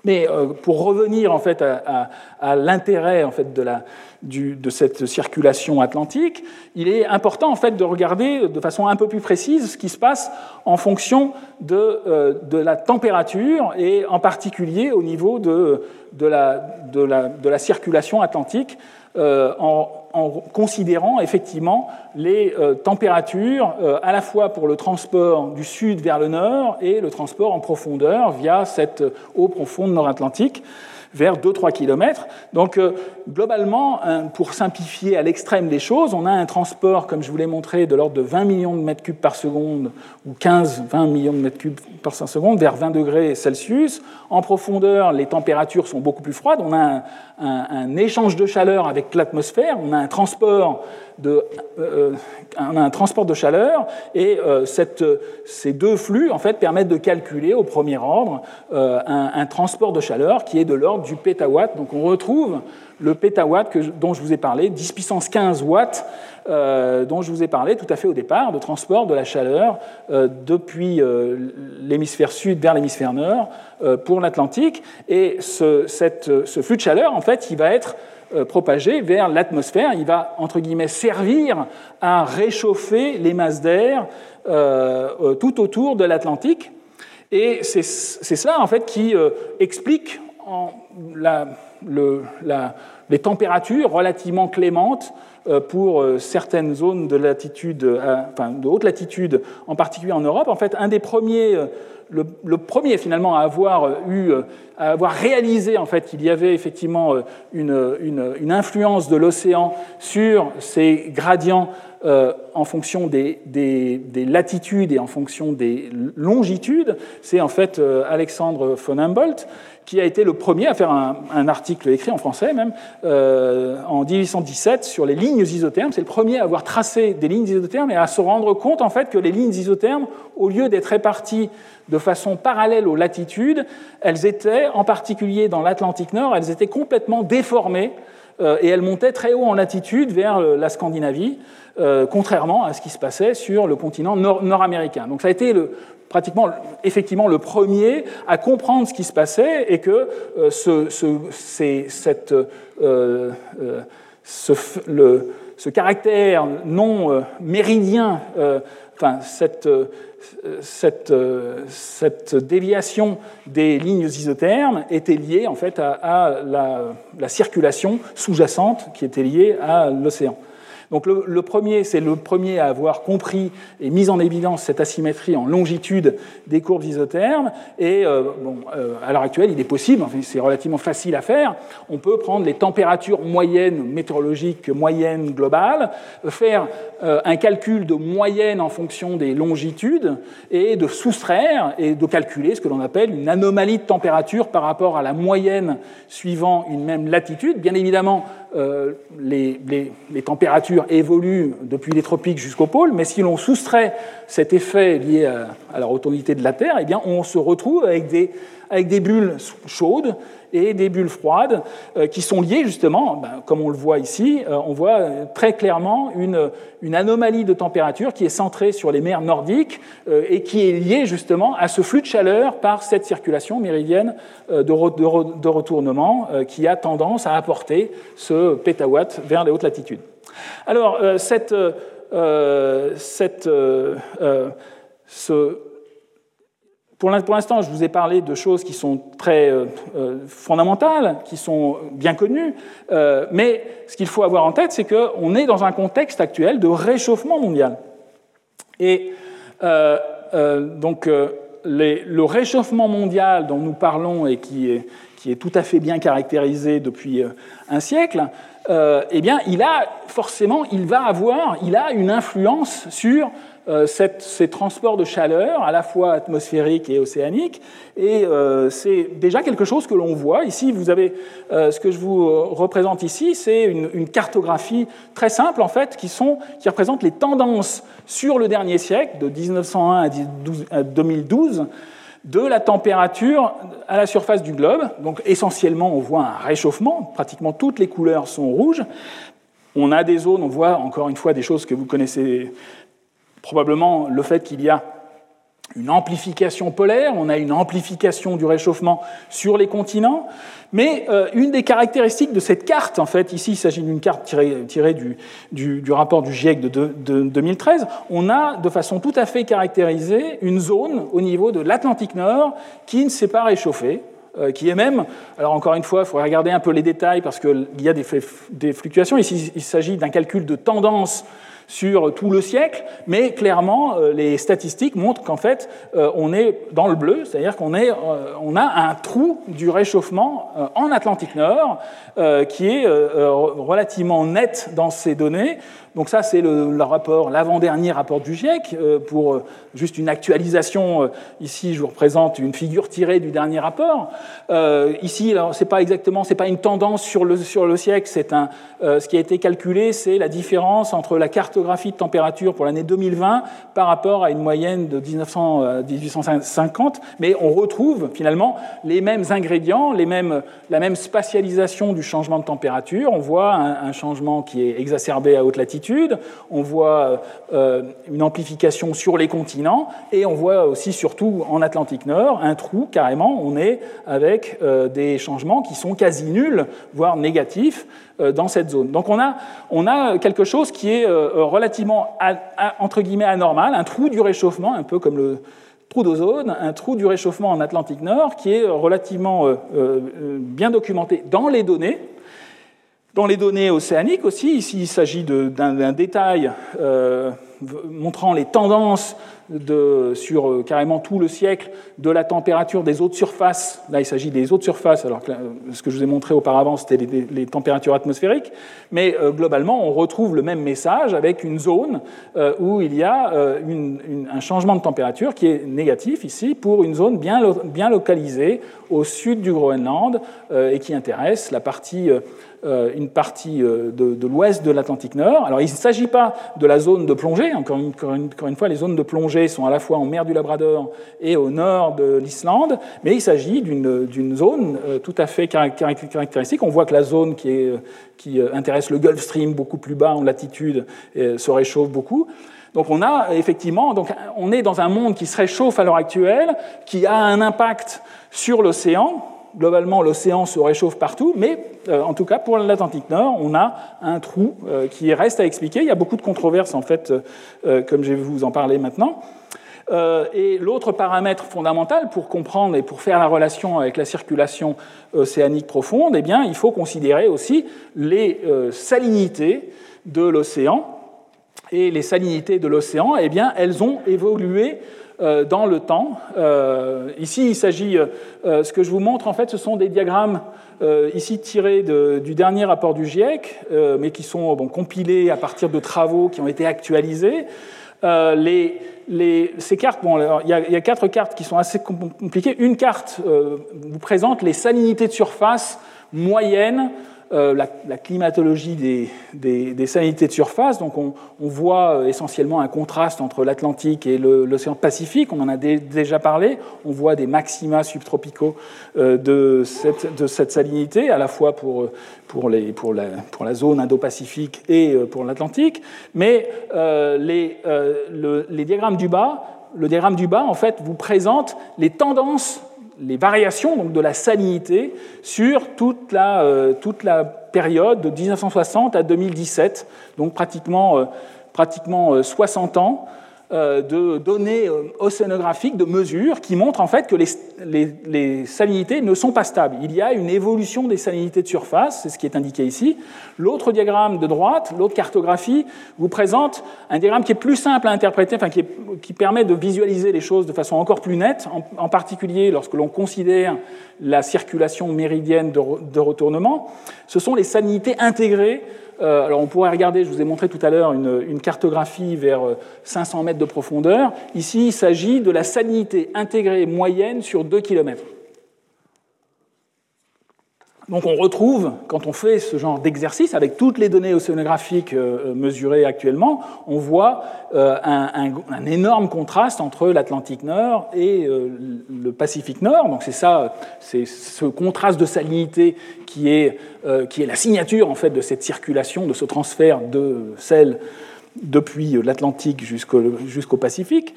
Mais euh, pour revenir en fait à, l'intérêt en fait de, cette circulation atlantique, il est important en fait de regarder de façon un peu plus précise ce qui se passe en fonction de, euh, de la température et en particulier au niveau de, de, la, de la circulation atlantique euh, en, en, considérant effectivement les euh, températures euh, à la fois pour le transport du sud vers le nord et le transport en profondeur via cette eau profonde nord-atlantique vers 2-3 km. Donc euh, globalement, pour simplifier à l'extrême les choses, on a un transport, comme je vous l'ai montré, de l'ordre de 20 millions de mètres cubes par seconde, ou 15-20 millions de mètres cubes par seconde, vers 20 degrés Celsius. En profondeur, les températures sont beaucoup plus froides. On a un, un échange de chaleur avec l'atmosphère, on a un transport de, euh, un transport de chaleur et euh, ces deux flux en fait, permettent de calculer au premier ordre euh, un, transport de chaleur qui est de l'ordre du pétawatt. Donc on retrouve le pétawatt que, dont je vous ai parlé, 10 puissance 15 watts, dont je vous ai parlé tout à fait au départ, de transport de la chaleur depuis l'hémisphère sud vers l'hémisphère nord pour l'Atlantique. Et ce, flux de chaleur, en fait, il va être euh, propagé vers l'atmosphère. Il va, entre guillemets, servir à réchauffer les masses d'air euh, euh, tout autour de l'Atlantique. Et c'est cela, en fait, qui explique les températures relativement clémentes pour certaines zones enfin, de haute latitude, en particulier en Europe. En fait, un des premiers le, premier finalement à avoir eu, à avoir réalisé en fait qu'il y avait effectivement une, influence de l'océan sur ces gradients euh, en fonction des, latitudes et en fonction des longitudes, c'est en fait euh, Alexandre von Humboldt qui a été le premier à faire un, article écrit en français même euh, en 1817 sur les lignes isothermes. C'est le premier à avoir tracé des lignes isothermes et à se rendre compte en fait que les lignes isothermes, au lieu d'être réparties de façon parallèle aux latitudes, elles étaient, en particulier dans l'Atlantique Nord, elles étaient complètement déformées euh, et elles montaient très haut en latitude vers la Scandinavie, euh, contrairement à ce qui se passait sur le continent nord-américain. Donc ça a été le, pratiquement effectivement le premier à comprendre ce qui se passait et que euh, ce, caractère non méridien, enfin cette cette, cette, déviation des lignes isothermes était liée en fait à, la, circulation sous-jacente qui était liée à l'océan. Donc le, premier, c'est le premier à avoir compris et mis en évidence cette asymétrie en longitude des courbes isothermes. Et euh, euh, à l'heure actuelle, il est possible, c'est relativement facile à faire. On peut prendre les températures moyennes météorologiques moyennes globales, faire euh, un calcul de moyenne en fonction des longitudes et de soustraire et de calculer ce que l'on appelle une anomalie de température par rapport à la moyenne suivant une même latitude. Bien évidemment, les, les températures évolue depuis les tropiques jusqu'au pôle, mais si l'on soustrait cet effet lié à, la rotondité de la Terre, eh on se retrouve avec des bulles chaudes et des bulles froides euh, qui sont liées justement, ben, comme on le voit ici, euh, on voit très clairement une, anomalie de température qui est centrée sur les mers nordiques euh, et qui est liée justement à ce flux de chaleur par cette circulation méridienne de, retournement qui a tendance à apporter ce pétawatt vers les hautes latitudes. Alors, euh, cette, euh, cette, euh, ce, pour l'instant, je vous ai parlé de choses qui sont très fondamentales, qui sont bien connues, mais ce qu'il faut avoir en tête, c'est qu'on est dans un contexte actuel de réchauffement mondial. Et donc, le réchauffement mondial dont nous parlons et qui est, qui est tout à fait bien caractérisé depuis un siècle, euh, eh bien, il a forcément, il va avoir, il a une influence sur euh, ces transports de chaleur, à la fois atmosphérique et océanique, et euh, c'est déjà quelque chose que l'on voit. Ici, vous avez ce que je vous représente ici, c'est une, cartographie très simple en fait, qui représente les tendances sur le dernier siècle, de 1901 à 2012 de la température à la surface du globe. Donc essentiellement, on voit un réchauffement, pratiquement toutes les couleurs sont rouges. On a des zones, on voit encore une fois des choses que vous connaissez probablement, le fait qu'il y a une amplification polaire, on a une amplification du réchauffement sur les continents, mais euh, une des caractéristiques de cette carte, en fait, ici il s'agit d'une carte tirée, du, rapport du GIEC de, 2013, on a de façon tout à fait caractérisée une zone au niveau de l'Atlantique Nord qui ne s'est pas réchauffée, euh, qui est même, alors encore une fois, il faudrait regarder un peu les détails parce qu'il y a des fluctuations. Ici, il s'agit d'un calcul de tendance sur tout le siècle, mais clairement, euh, les statistiques montrent qu'en fait, euh, on est dans le bleu, c'est-à-dire qu'on est, euh, on a un trou du réchauffement en Atlantique Nord qui est relativement net dans ces données. Donc ça, c'est le, rapport, l'avant-dernier rapport du GIEC. pour juste une actualisation, ici, je vous représente une figure tirée du dernier rapport. ici, c'est pas exactement, c'est pas une tendance sur le, sur le siècle, c'est un, ce qui a été calculé, c'est la différence entre la carte de température pour l'année 2020 par rapport à une moyenne de 1900, 1850, euh, mais on retrouve finalement les mêmes ingrédients, les mêmes, la même spatialisation du changement de température. On voit un, changement qui est exacerbé à haute latitude, on voit euh, une amplification sur les continents, et on voit aussi surtout en Atlantique Nord un trou carrément, on est avec euh, des changements qui sont quasi nuls, voire négatifs. Euh, dans cette zone. Donc on a, on a quelque chose qui est euh, relativement, entre guillemets, anormal, un trou du réchauffement, un peu comme le trou d'ozone, un trou du réchauffement en Atlantique Nord qui est relativement bien documenté dans les données, dans les données océaniques aussi, ici il s'agit d'un détail montrant les tendances de, sur euh, carrément tout le siècle de la température des eaux de surface. Là, il s'agit des eaux de surface, alors que ce que je vous ai montré auparavant, c'était les, températures atmosphériques. Mais euh, globalement, on retrouve le même message avec une zone euh, où il y a un changement de température qui est négatif ici pour une zone bien, bien localisée au sud du Groenland et qui intéresse la partie une partie euh, de, l'ouest de l'Atlantique Nord. Alors il ne s'agit pas de la zone de plongée, encore une, encore une, fois, les zones de plongée sont à la fois en mer du Labrador et au nord de l'Islande, mais il s'agit d'une zone euh, tout à fait caractéristique. On voit que la zone qui, qui intéresse le Gulf Stream beaucoup plus bas en latitude se réchauffe beaucoup. Donc on a effectivement, donc on est dans un monde qui se réchauffe à l'heure actuelle, qui a un impact sur l'océan, globalement, l'océan se réchauffe partout, mais euh, en tout cas, pour l'Atlantique Nord, on a un trou euh, qui reste à expliquer. Il y a beaucoup de controverses, en fait, euh, comme je vais vous en parler maintenant. et l'autre paramètre fondamental pour comprendre et pour faire la relation avec la circulation océanique profonde, eh bien, il faut considérer aussi les salinités de l'océan. Et les salinités de l'océan, eh bien, elles ont évolué dans le temps. Euh, ici, il s'agit, euh, ce que je vous montre, en fait, ce sont des diagrammes ici tirés du dernier rapport du GIEC, mais qui sont compilés à partir de travaux qui ont été actualisés. Les, les, ces cartes, bon, il, y a, quatre cartes qui sont assez compliquées. Une carte vous présente les salinités de surface moyennes euh, la, climatologie des, salinités de surface. Donc on, voit euh, essentiellement un contraste entre l'Atlantique et l'océan Pacifique, on en a déjà parlé. On voit des maxima subtropicaux euh, de, cette, salinité, à la fois pour, pour, la, zone Indo-Pacifique et pour l'Atlantique. Mais les, les diagrammes du bas, le diagramme du bas, en fait, vous présente les tendances les variations donc, de la salinité sur toute la, euh, toute la période de 1960 à 2017, donc pratiquement, euh, pratiquement 60 euh, ans. Euh, de données euh, océanographiques, de mesures, qui montrent en fait que les, salinités ne sont pas stables. Il y a une évolution des salinités de surface, c'est ce qui est indiqué ici. L'autre diagramme de droite, l'autre cartographie, vous présente un diagramme qui est plus simple à interpréter, enfin qui, permet de visualiser les choses de façon encore plus nette, en, particulier lorsque l'on considère la circulation méridienne de retournement. Ce sont les salinités intégrées euh, alors on pourrait regarder, je vous ai montré tout à l'heure une, cartographie vers 500 euh, mètres de profondeur. Ici, il s'agit de la salinité intégrée moyenne sur 2 km. Donc on retrouve, quand on fait ce genre d'exercice, avec toutes les données océanographiques euh, mesurées actuellement, on voit euh, un, énorme contraste entre l'Atlantique Nord et euh, le Pacifique Nord. Donc c'est ça, c'est ce contraste de salinité qui est, qui est la signature en fait de cette circulation, de ce transfert de sel depuis l'Atlantique jusqu'au Pacifique.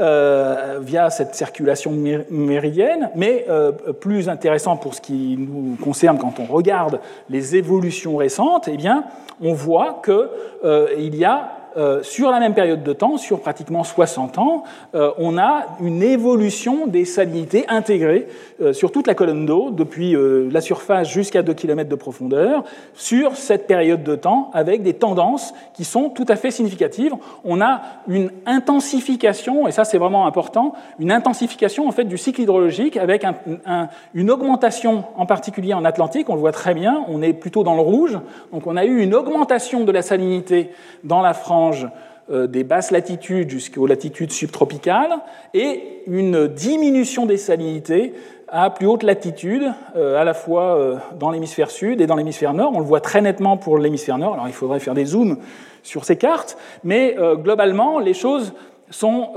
Euh, via cette circulation méridienne, mais euh, plus intéressant pour ce qui nous concerne quand on regarde les évolutions récentes, eh bien, on voit qu'il euh, y a euh, sur la même période de temps, sur pratiquement 60 ans, euh, on a une évolution des salinités intégrées euh, sur toute la colonne d'eau, depuis la surface jusqu'à 2 km de profondeur, sur cette période de temps, avec des tendances qui sont tout à fait significatives. On a une intensification, et ça c'est vraiment important, une intensification en fait du cycle hydrologique avec une augmentation, en particulier en Atlantique, on le voit très bien, on est plutôt dans le rouge, donc on a eu une augmentation de la salinité dans la France euh, des basses latitudes jusqu'aux latitudes subtropicales et une diminution des salinités à plus haute latitude, euh, à la fois euh, dans l'hémisphère sud et dans l'hémisphère nord. On le voit très nettement pour l'hémisphère nord, alors il faudrait faire des zooms sur ces cartes, mais globalement, les choses sont,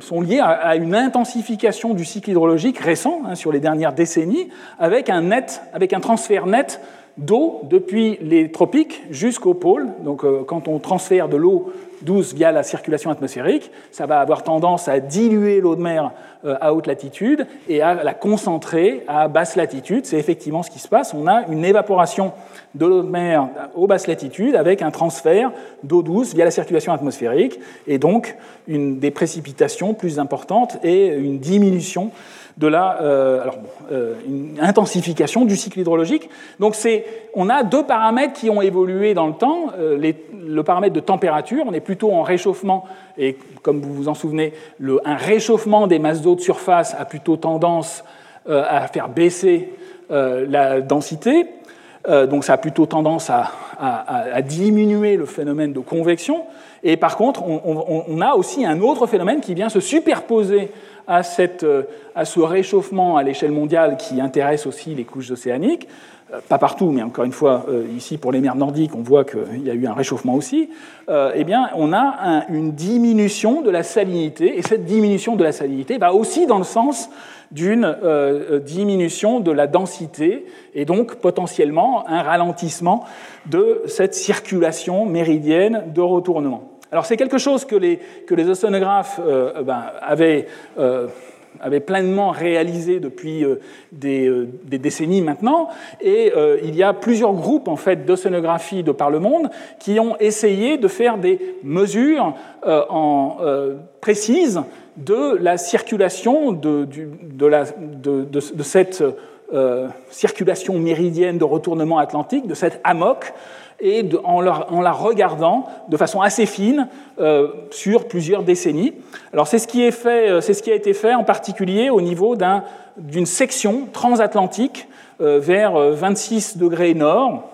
sont liées à, une intensification du cycle hydrologique récent, hein, sur les dernières décennies, avec un, net, avec un transfert net d'eau depuis les tropiques jusqu'au pôle. Donc quand on transfère de l'eau douce via la circulation atmosphérique, ça va avoir tendance à diluer l'eau de mer à haute latitude et à la concentrer à basse latitude. C'est effectivement ce qui se passe. On a une évaporation de l'eau de mer aux basses latitudes avec un transfert d'eau douce via la circulation atmosphérique et donc une, des précipitations plus importantes et une diminution de la euh, alors euh, une intensification du cycle hydrologique. Donc on a deux paramètres qui ont évolué dans le temps. Euh, le paramètre de température, on est plutôt en réchauffement, et comme vous vous en souvenez, le, un réchauffement des masses d'eau de surface a plutôt tendance à faire baisser la densité. donc ça a plutôt tendance à, à, diminuer le phénomène de convection. Et par contre, on, on, a aussi un autre phénomène qui vient se superposer euh, à ce réchauffement à l'échelle mondiale qui intéresse aussi les couches océaniques, euh, pas partout, mais encore une fois, euh, ici pour les mers nordiques, on voit qu'il y a eu un réchauffement aussi, eh bien, on a une diminution de la salinité, et cette diminution de la salinité va aussi dans le sens d'une diminution de la densité, et donc potentiellement un ralentissement de cette circulation méridienne de retournement. Alors c'est quelque chose que les, océanographes euh, euh, ben, euh, avaient, pleinement réalisé depuis des, décennies maintenant, et il y a plusieurs groupes en fait d'océanographie de par le monde qui ont essayé de faire des mesures précises de la circulation de, cette circulation méridienne de retournement atlantique, de cette AMOC, et en, la regardant de façon assez fine euh, sur plusieurs décennies. Alors c'est ce, qui est fait, euh, c'est ce qui a été fait en particulier au niveau d'une section transatlantique euh, vers 26 degrés nord.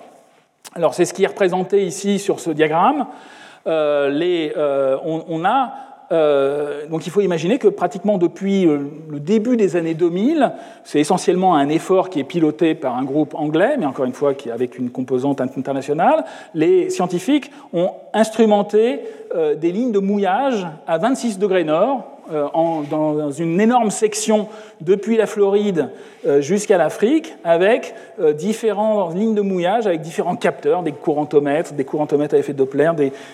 Alors c'est ce qui est représenté ici sur ce diagramme. On, a euh, donc il faut imaginer que pratiquement depuis euh, le début des années 2000, c'est essentiellement un effort qui est piloté par un groupe anglais, mais encore une fois qui avec une composante internationale. Les scientifiques ont instrumenté euh, des lignes de mouillage à 26 degrés nord euh, dans une énorme section depuis la Floride euh, jusqu'à l'Afrique, avec euh, différentes lignes de mouillage, avec différents capteurs, des courantomètres, des courantomètres à effet Doppler,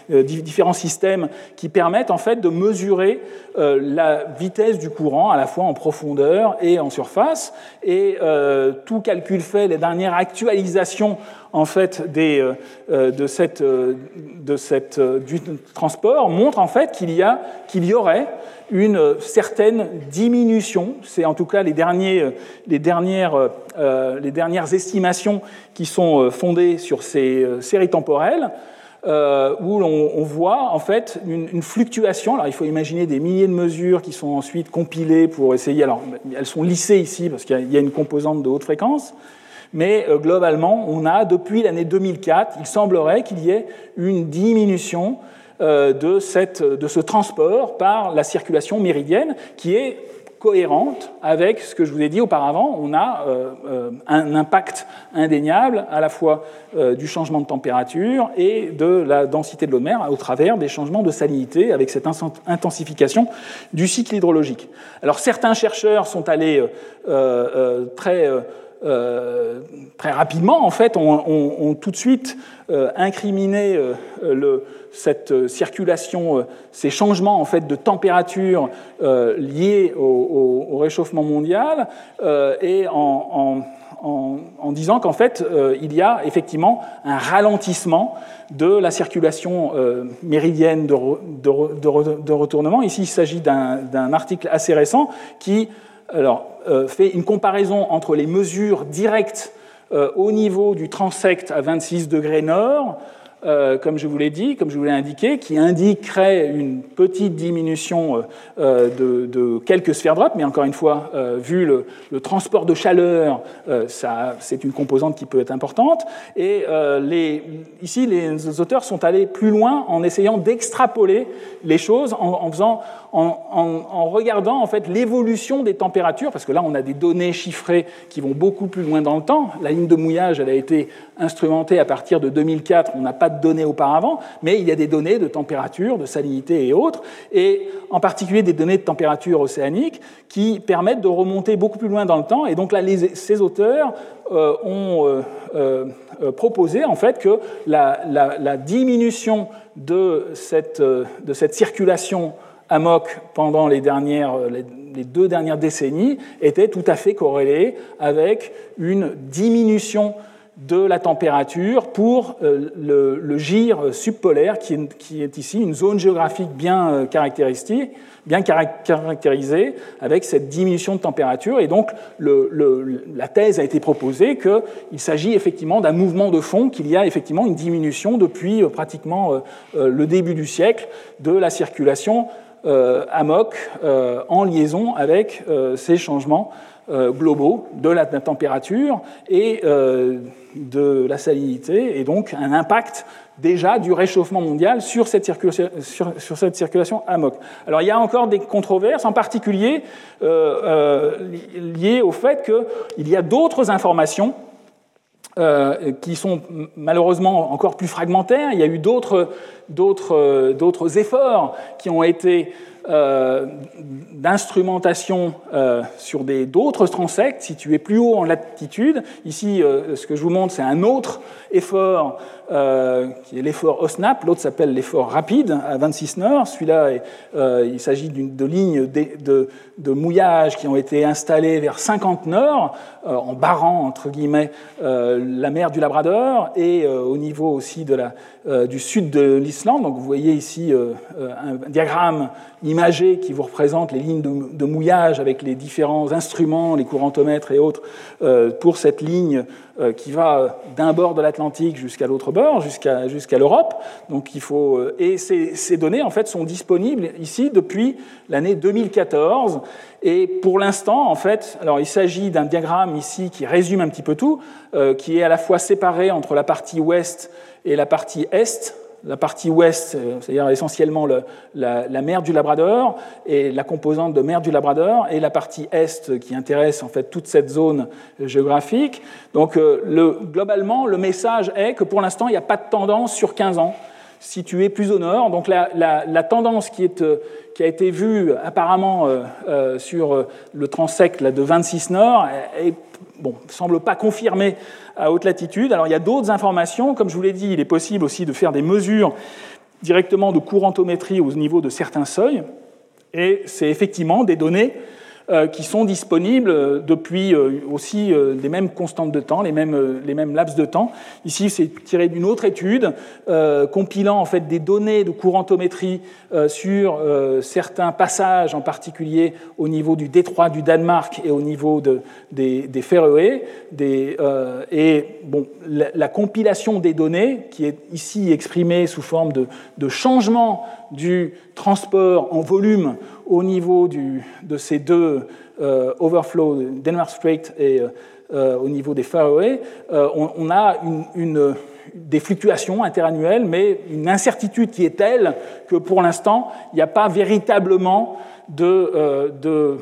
des différents systèmes qui permettent en fait de mesurer la vitesse du courant à la fois en profondeur et en surface. Et tout calcul fait, les dernières actualisations en fait de cette, du transport montrent en fait qu'il y a qu'il y aurait une certaine diminution. C'est en tout cas les, derniers, les, dernières, euh, les dernières estimations qui sont euh, fondées sur ces euh, séries temporelles. où on, voit en fait une, fluctuation. Alors il faut imaginer des milliers de mesures qui sont ensuite compilées pour essayer. Alors elles sont lissées ici parce qu'il y a une composante de haute fréquence, mais globalement on a depuis l'année 2004, il semblerait qu'il y ait une diminution euh, de, cette, de ce transport par la circulation méridienne qui est cohérente avec ce que je vous ai dit auparavant. On a euh, euh, un impact indéniable à la fois du changement de température et de la densité de l'eau de mer au travers des changements de salinité avec cette intensification du cycle hydrologique. Alors certains chercheurs sont allés très euh, très rapidement, en fait, ont, tout de suite euh, incriminé euh, le, cette circulation, ces changements en fait de température liés au, réchauffement mondial, et en, disant qu'en fait, il y a effectivement un ralentissement de la circulation méridienne de, retournement. Ici, il s'agit d'un article assez récent qui alors, euh, fait une comparaison entre les mesures directes euh, au niveau du transect à 26 degrés nord euh, comme je vous l'ai dit, comme je vous l'ai indiqué, qui indiquerait une petite diminution euh, de, quelques sphères drop, mais encore une fois, euh, vu le, transport de chaleur, c'est une composante qui peut être importante. Et ici, les auteurs sont allés plus loin en essayant d'extrapoler les choses, en, faisant, en, regardant en fait l'évolution des températures, parce que là, on a des données chiffrées qui vont beaucoup plus loin dans le temps. La ligne de mouillage, elle a été instrumentée à partir de 2004. On n'a pas de données auparavant, mais il y a des données de température, de salinité et autres, et en particulier des données de température océanique qui permettent de remonter beaucoup plus loin dans le temps. Et donc là, ces auteurs euh, ont euh, proposé en fait que la, diminution de cette, de cette circulation amok pendant les, dernières, les deux dernières décennies était tout à fait corrélée avec une diminution de la température pour euh, le, gire subpolaire, qui est, ici une zone géographique bien euh, caractérisée, avec cette diminution de température. Et donc, la thèse a été proposée qu'il s'agit effectivement d'un mouvement de fond, qu'il y a effectivement une diminution depuis euh, pratiquement le début du siècle de la circulation amok en liaison avec ces changements globaux de la température et de la salinité et donc un impact déjà du réchauffement mondial sur cette circulation, sur. Alors il y a encore des controverses, en particulier euh, euh, liées au fait qu'il y a d'autres informations euh, qui sont malheureusement encore plus fragmentaires. Il y a eu d'autres efforts qui ont été euh, d'instrumentation euh, sur d'autres transects situés plus haut en latitude. Ici, euh, ce que je vous montre, c'est un autre effort qui est l'effort OSNAP, l'autre s'appelle l'effort rapide à 26 nord. Celui-là, il s'agit de lignes de, de, mouillage qui ont été installées vers 50 nord, en barrant, entre guillemets, la mer du Labrador et au niveau aussi de la, du sud de l'Islande. Donc vous voyez ici un diagramme imagé qui vous représente les lignes de, mouillage avec les différents instruments, les courantomètres et autres, euh, pour cette ligne euh, qui va d'un bord de l'Atlantique jusqu'à l'autre bord, jusqu'à jusqu'à l'Europe. Donc il faut euh, et ces, ces, données en fait sont disponibles ici depuis l'année 2014. Et pour l'instant, en fait, alors il s'agit d'un diagramme ici qui résume un petit peu tout, qui est à la fois séparé entre la partie ouest et la partie est la partie ouest, euh, c'est-à-dire essentiellement la, mer du Labrador et la composante de mer du Labrador, et la partie est qui intéresse en fait toute cette zone géographique. Donc euh, globalement, le message est que pour l'instant, il n'y a pas de tendance sur 15 ans située plus au nord. Donc la, tendance euh, qui, a été vue apparemment sur le transect de 26 nord ne bon, semble pas confirmée à haute latitude. Alors il y a d'autres informations, comme je vous l'ai dit, il est possible aussi de faire des mesures directement de courantométrie au niveau de certains seuils, et c'est effectivement des données qui sont disponibles euh, depuis euh, aussi les mêmes constantes de temps, les mêmes, les mêmes laps de temps. Ici, c'est tiré d'une autre étude compilant en fait des données de courantométrie sur certains passages, en particulier au niveau du détroit du Danemark et au niveau de, des, des Féroé. Et bon, la, compilation des données, qui est ici exprimée sous forme de, de changement du transport en volume au niveau de ces deux euh, overflows, Denmark Strait et euh, euh, au niveau des Faroé, on, a une, des fluctuations interannuelles, mais une incertitude qui est telle que pour l'instant, il n'y a pas véritablement de,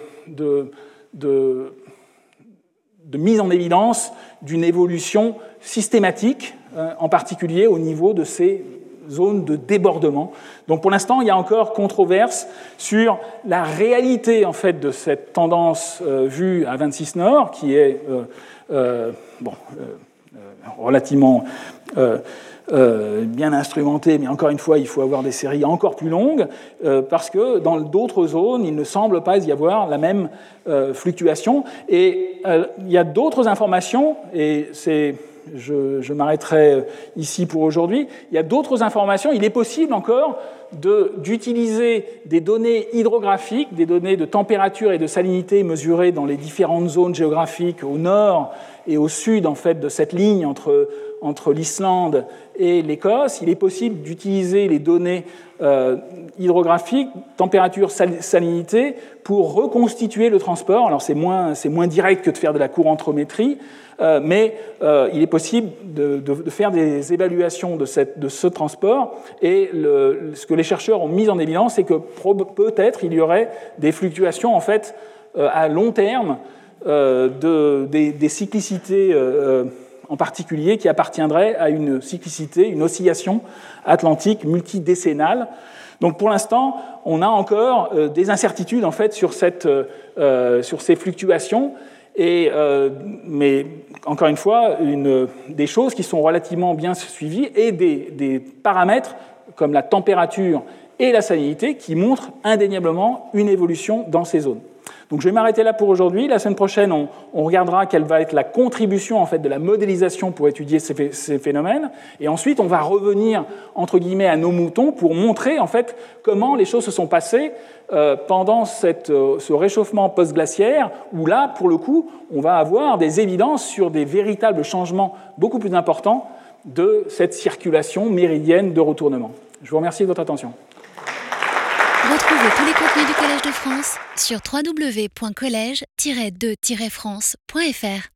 mise en évidence d'une évolution systématique, en particulier au niveau de ces zone de débordement. Donc pour l'instant, il y a encore controverse sur la réalité en fait de cette tendance euh, vue à 26 nord, qui est euh, euh, bon, relativement bien instrumentée, mais encore une fois, il faut avoir des séries encore plus longues, parce que dans d'autres zones, il ne semble pas y avoir la même fluctuation. Et il y a d'autres informations, et c'est je, m'arrêterai ici pour aujourd'hui. Il y a d'autres informations. Il est possible encore d'utiliser des données hydrographiques, des données de température et de salinité mesurées dans les différentes zones géographiques au nord et au sud en fait de cette ligne entre, entre l'Islande et l'Écosse. Il est possible d'utiliser les données euh, hydrographiques, température, salinité, pour reconstituer le transport. Alors c'est moins, moins direct que de faire de la courantométrie, euh, mais euh, il est possible de, faire des évaluations de, ce transport. Et ce que les chercheurs ont mis en évidence, c'est que peut-être il y aurait des fluctuations en fait à long terme des, cyclicités en particulier qui appartiendrait à une cyclicité, une oscillation atlantique multidécennale. Donc pour l'instant, on a encore euh, des incertitudes en fait sur, cette, euh, sur ces fluctuations, et, mais encore une fois, une, des choses qui sont relativement bien suivies et des, des paramètres comme la température et la salinité qui montrent indéniablement une évolution dans ces zones. Donc je vais m'arrêter là pour aujourd'hui. La semaine prochaine, on, regardera quelle va être la contribution en fait, de la modélisation pour étudier ces, phénomènes. Et ensuite, on va revenir, entre guillemets, à nos moutons pour montrer en fait, comment les choses se sont passées euh, pendant cette, euh, ce réchauffement post-glaciaire, où là, pour le coup, on va avoir des évidences sur des véritables changements beaucoup plus importants de cette circulation méridienne de retournement. Je vous remercie de votre attention. Retrouvez tous les contenus du France sur www.colège-2-france.fr.